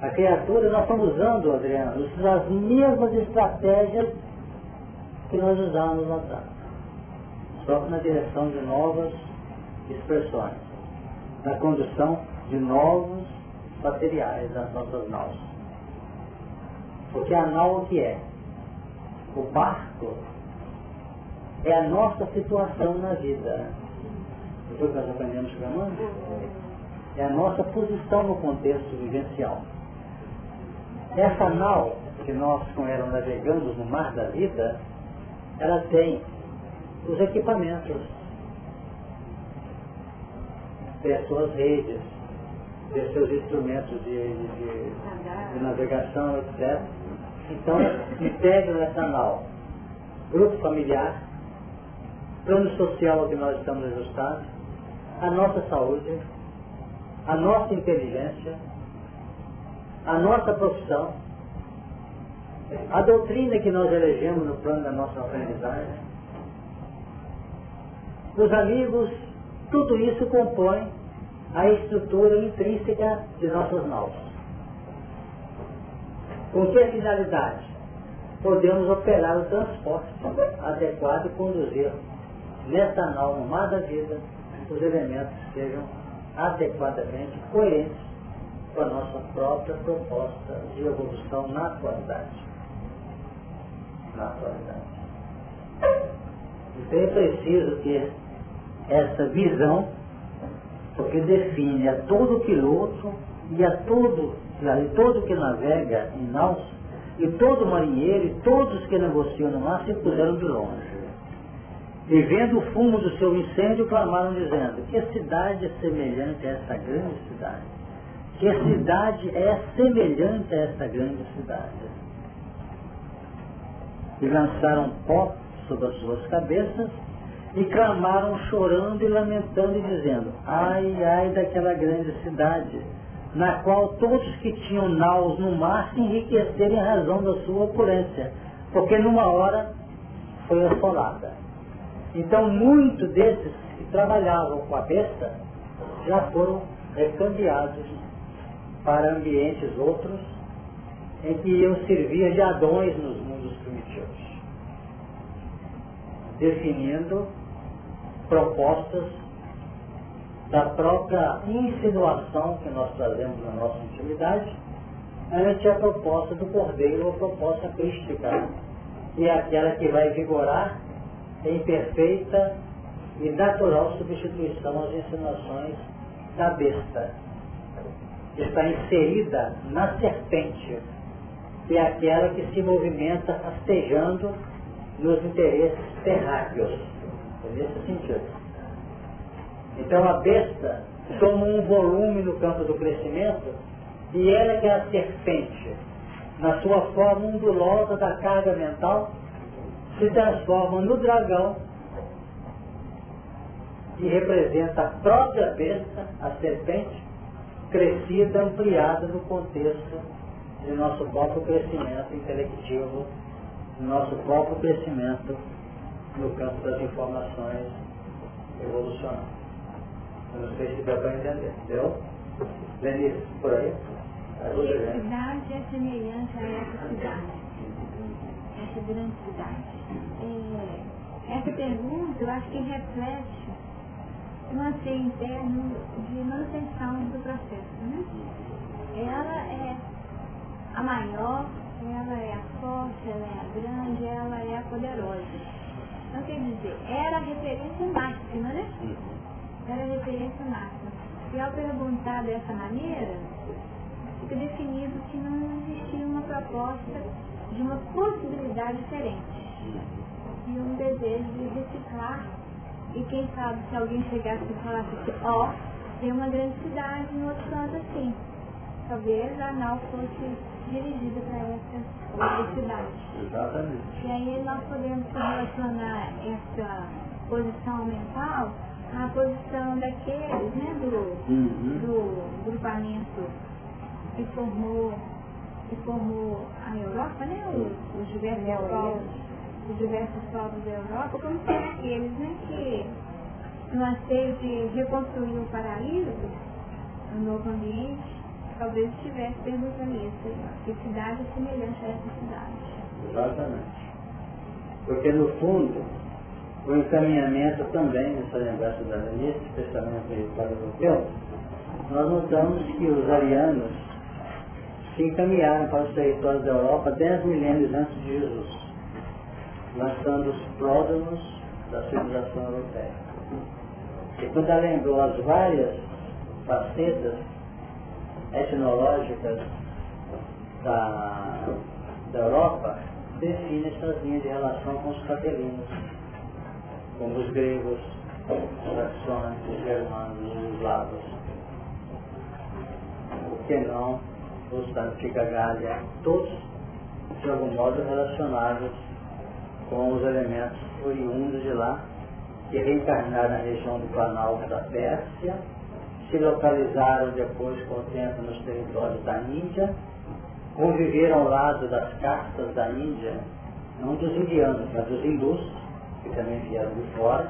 A criatura, nós estamos usando, Adriano, as mesmas estratégias que nós usávamos lá atrás. Só que na direção de novas expressões. Na condução de novos materiais das nossas naus. Porque a nau o que é? O barco é a nossa situação na vida. Que nós aprendemos chamando? É a nossa posição no contexto vivencial. Essa nau que nós com ela navegamos no mar da vida, ela tem os equipamentos, tem as suas redes, tem seus instrumentos de, de, de navegação, etc. Então, nessa nau grupo familiar, plano social que nós estamos ajustados, a nossa saúde, a nossa inteligência, a nossa profissão, a doutrina que nós elegemos no plano da nossa aprendizagem, os amigos, tudo isso compõe a estrutura intrínseca de nossas naus. Com que finalidade? Podemos operar o transporte adequado e conduzir nessa nau, no mar da vida, os elementos sejam adequadamente coerentes com a nossa própria proposta de evolução na atualidade. Na atualidade. Então é preciso ter essa visão, porque define a todo piloto e a todo, e todo que navega em naus, e todo marinheiro e todos que negociam no mar se puseram de longe. E vendo o fumo do seu incêndio, clamaram dizendo, que cidade é semelhante a essa grande cidade? Que cidade é semelhante a essa grande cidade? E lançaram pó sobre as suas cabeças e clamaram chorando e lamentando e dizendo, ai, ai daquela grande cidade, na qual todos que tinham naus no mar se enriqueceram em razão da sua opulência, porque numa hora foi assolada. Então muitos desses que trabalhavam com a besta já foram recambiados para ambientes outros em que iam servir de adões nos mundos primitivos, definindo propostas da própria insinuação que nós trazemos na nossa intimidade, ante a proposta do Cordeiro, a proposta crística, que é aquela que vai vigorar em perfeita e natural substituição às insinuações da besta. Está inserida na serpente, que é aquela que se movimenta rastejando nos interesses terráqueos nesse sentido. Então a besta toma um volume no campo do crescimento e ela que é a serpente, na sua forma ondulosa da carga mental, se transforma no dragão que representa a própria besta, a serpente, crescida, ampliada no contexto de nosso próprio crescimento intelectivo, nosso próprio crescimento no campo das informações evolucionais. Não sei se deu para entender, entendeu? Denise, por aí? A cidade é semelhante a essa cidade, essa grande cidade. É, essa pergunta eu acho que reflete um anseio interno de manutenção do processo. Né? Ela é a maior, ela é a forte, ela é a grande, ela é a poderosa. Então, quer dizer, era a referência máxima, né? Era a referência máxima. E ao perguntar dessa maneira, fica definido que não existia uma proposta de uma possibilidade diferente. E um desejo de reciclar. E quem sabe se alguém chegasse e falasse assim, ó, oh, tem uma grande cidade em outro canto assim. Talvez a nau fosse dirigida para essa universidade. Exatamente. E aí nós podemos relacionar essa posição mental à posição daqueles, né, do, uhum. do grupamento que formou, que formou a Europa, né? Os, os diversos povos, os diversos povos da Europa, como será aqueles, né? Que no anseio de reconstruir o paraíso, um novo ambiente, talvez estivesse perguntando isso, que cidade é semelhante a essa cidade. Exatamente. Porque no fundo, o encaminhamento também nessa lembrança da Denise, especialmente para o europeu, nós notamos que os arianos se encaminharam para os territórios da Europa dez milênios antes de Jesus, lançando os pródromos da civilização europeia. E quando ela lembrou as várias facetas etnológicas da, da Europa, define essas linhas de relação com os capelinos, como os gregos, os saxões, os germanos, os eslavos. Por que não os Antiga todos de algum modo relacionados com os elementos oriundos de lá, que reencarnaram na região do Planalto da Pérsia, se localizaram depois com o tempo nos territórios da Índia conviveram ao lado das castas da Índia, não dos indianos, mas dos hindus, que também vieram de fora,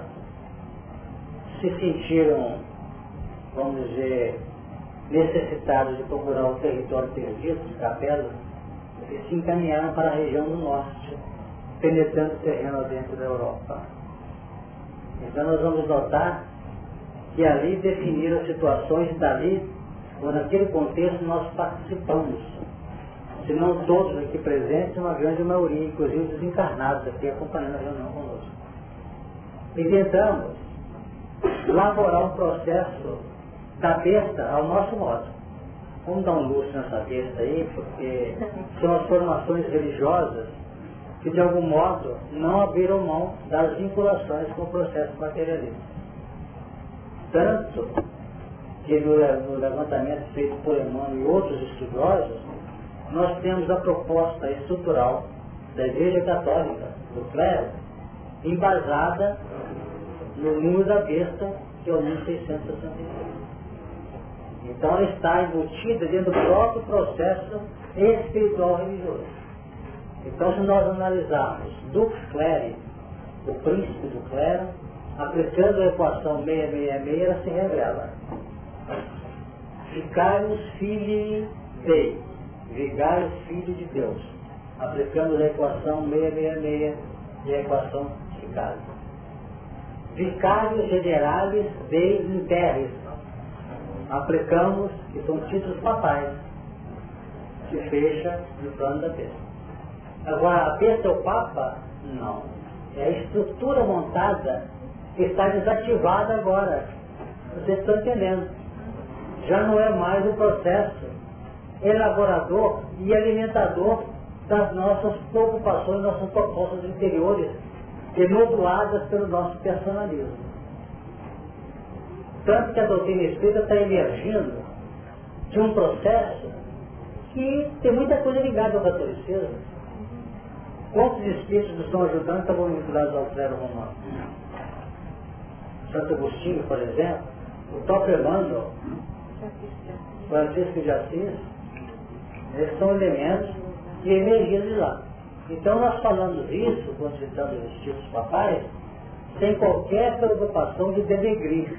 se sentiram, vamos dizer, necessitados de procurar o território perdido de Capela, e se encaminharam para a região do norte, penetrando o terreno dentro da Europa. Então nós vamos notar que ali definiram situações e dali, ou naquele contexto, nós participamos se não todos aqui presentes, uma grande maioria, inclusive desencarnados aqui acompanhando a reunião. E tentamos elaborar um processo da besta ao nosso modo. Vamos dar um luxo nessa besta aí, porque são as formações religiosas que de algum modo não abriram mão das vinculações com o processo materialista. Tanto que no, no levantamento feito por Emmanuel e outros estudiosos, nós temos a proposta estrutural da Igreja Católica, do clero, embasada no número da besta, que é o 1666. Então ela está embutida dentro do próprio processo espiritual religioso. Então se nós analisarmos Dux Cleri, o príncipe do clero, aplicando a equação 666, ela se revela. Vicarius Filii Dei, vigário filho de Deus, aplicando a equação 666 e a equação de casa. Vicários generales de imperis, aplicamos, que são títulos papais, que fecha no plano da besta. Agora, a besta é o Papa? Não. É a estrutura montada que está desativada agora. Vocês estão entendendo. Já não é mais o processo elaborador e alimentador das nossas preocupações, nossas propostas interiores, emoduladas pelo nosso personalismo. Tanto que a doutrina espírita está emergindo de um processo que tem muita coisa ligada ao catolicismo. Quantos espíritos do São Ajudante estavam vinculados ao clero romano? Santo Agostinho, por exemplo, o Top Emmanuel, Francisco de Assis, esses são elementos de energia de lá. Então nós falamos isso, quando citamos os títulos papais, sem qualquer preocupação de denegrir.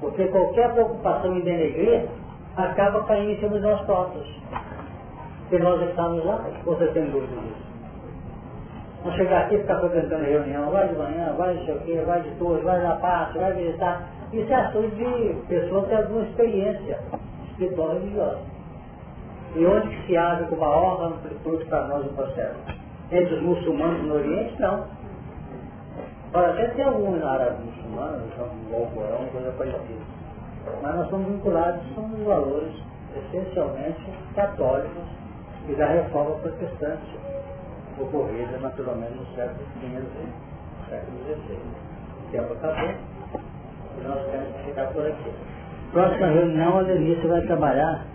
Porque qualquer preocupação em denegrir acaba caindo em cima de nós próprios. Porque nós estamos lá, você tem dúvida disso. Não chegar aqui e ficar frequentando reunião, vai de manhã, vai de sei vai de todos, vai na parte, vai visitar. Isso é assunto de pessoas que têm alguma experiência espiritual religiosa. E onde que se abre com maior amplitude para nós o processo? Entre os muçulmanos no Oriente, não. Pode até ter alguns árabes muçulmanos, como o Alcorão, coisa parecida. Mas nós somos vinculados, somos valores essencialmente católicos e da reforma protestante, ocorrida naturalmente no século XV século XVI. O tempo acabou e nós temos que ficar por aqui. Próxima reunião, a Denise vai trabalhar 19, aqui.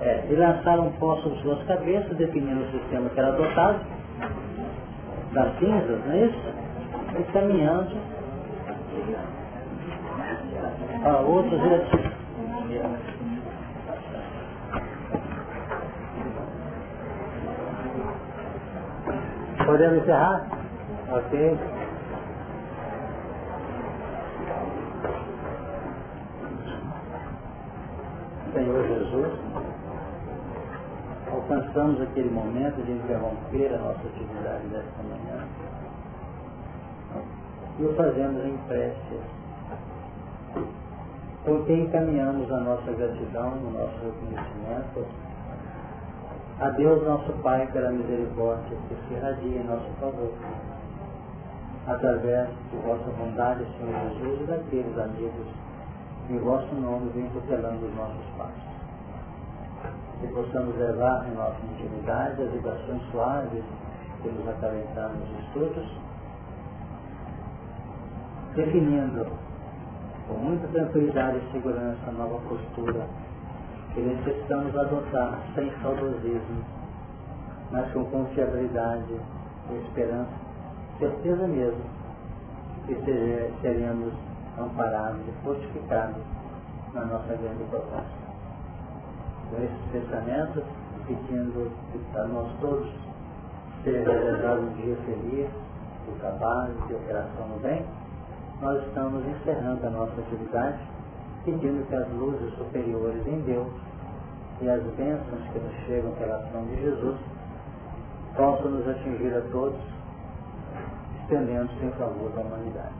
É, e lançaram poço de suas cabeças, definindo o sistema que era adotado, das cinzas, não é isso? E caminhando Ah, outros Podemos encerrar? Ok. Senhor Jesus, alcançamos aquele momento de interromper a nossa atividade desta manhã e o fazemos em prece, porque encaminhamos a nossa gratidão, o nosso reconhecimento. A Deus nosso Pai pela misericórdia que se irradia em nosso favor, através de vossa bondade, Senhor Jesus, e daqueles amigos em vosso nome vem tutelando os nossos passos. Que possamos levar em nossa intimidade as vibrações suaves que nos acalentamos nos estudos, definindo com muita tranquilidade e segurança a nova postura que necessitamos adotar sem saudosismo, mas com confiabilidade e esperança, certeza mesmo que seremos amparados e fortificados na nossa grande proposta. Com esses pensamentos, pedindo para nós todos ser realizado um dia feliz, de trabalho, de operação no bem, nós estamos encerrando a nossa atividade pedindo que as luzes superiores em Deus e as bênçãos que nos chegam pela ação de Jesus possam nos atingir a todos, estendendo-se em favor da humanidade.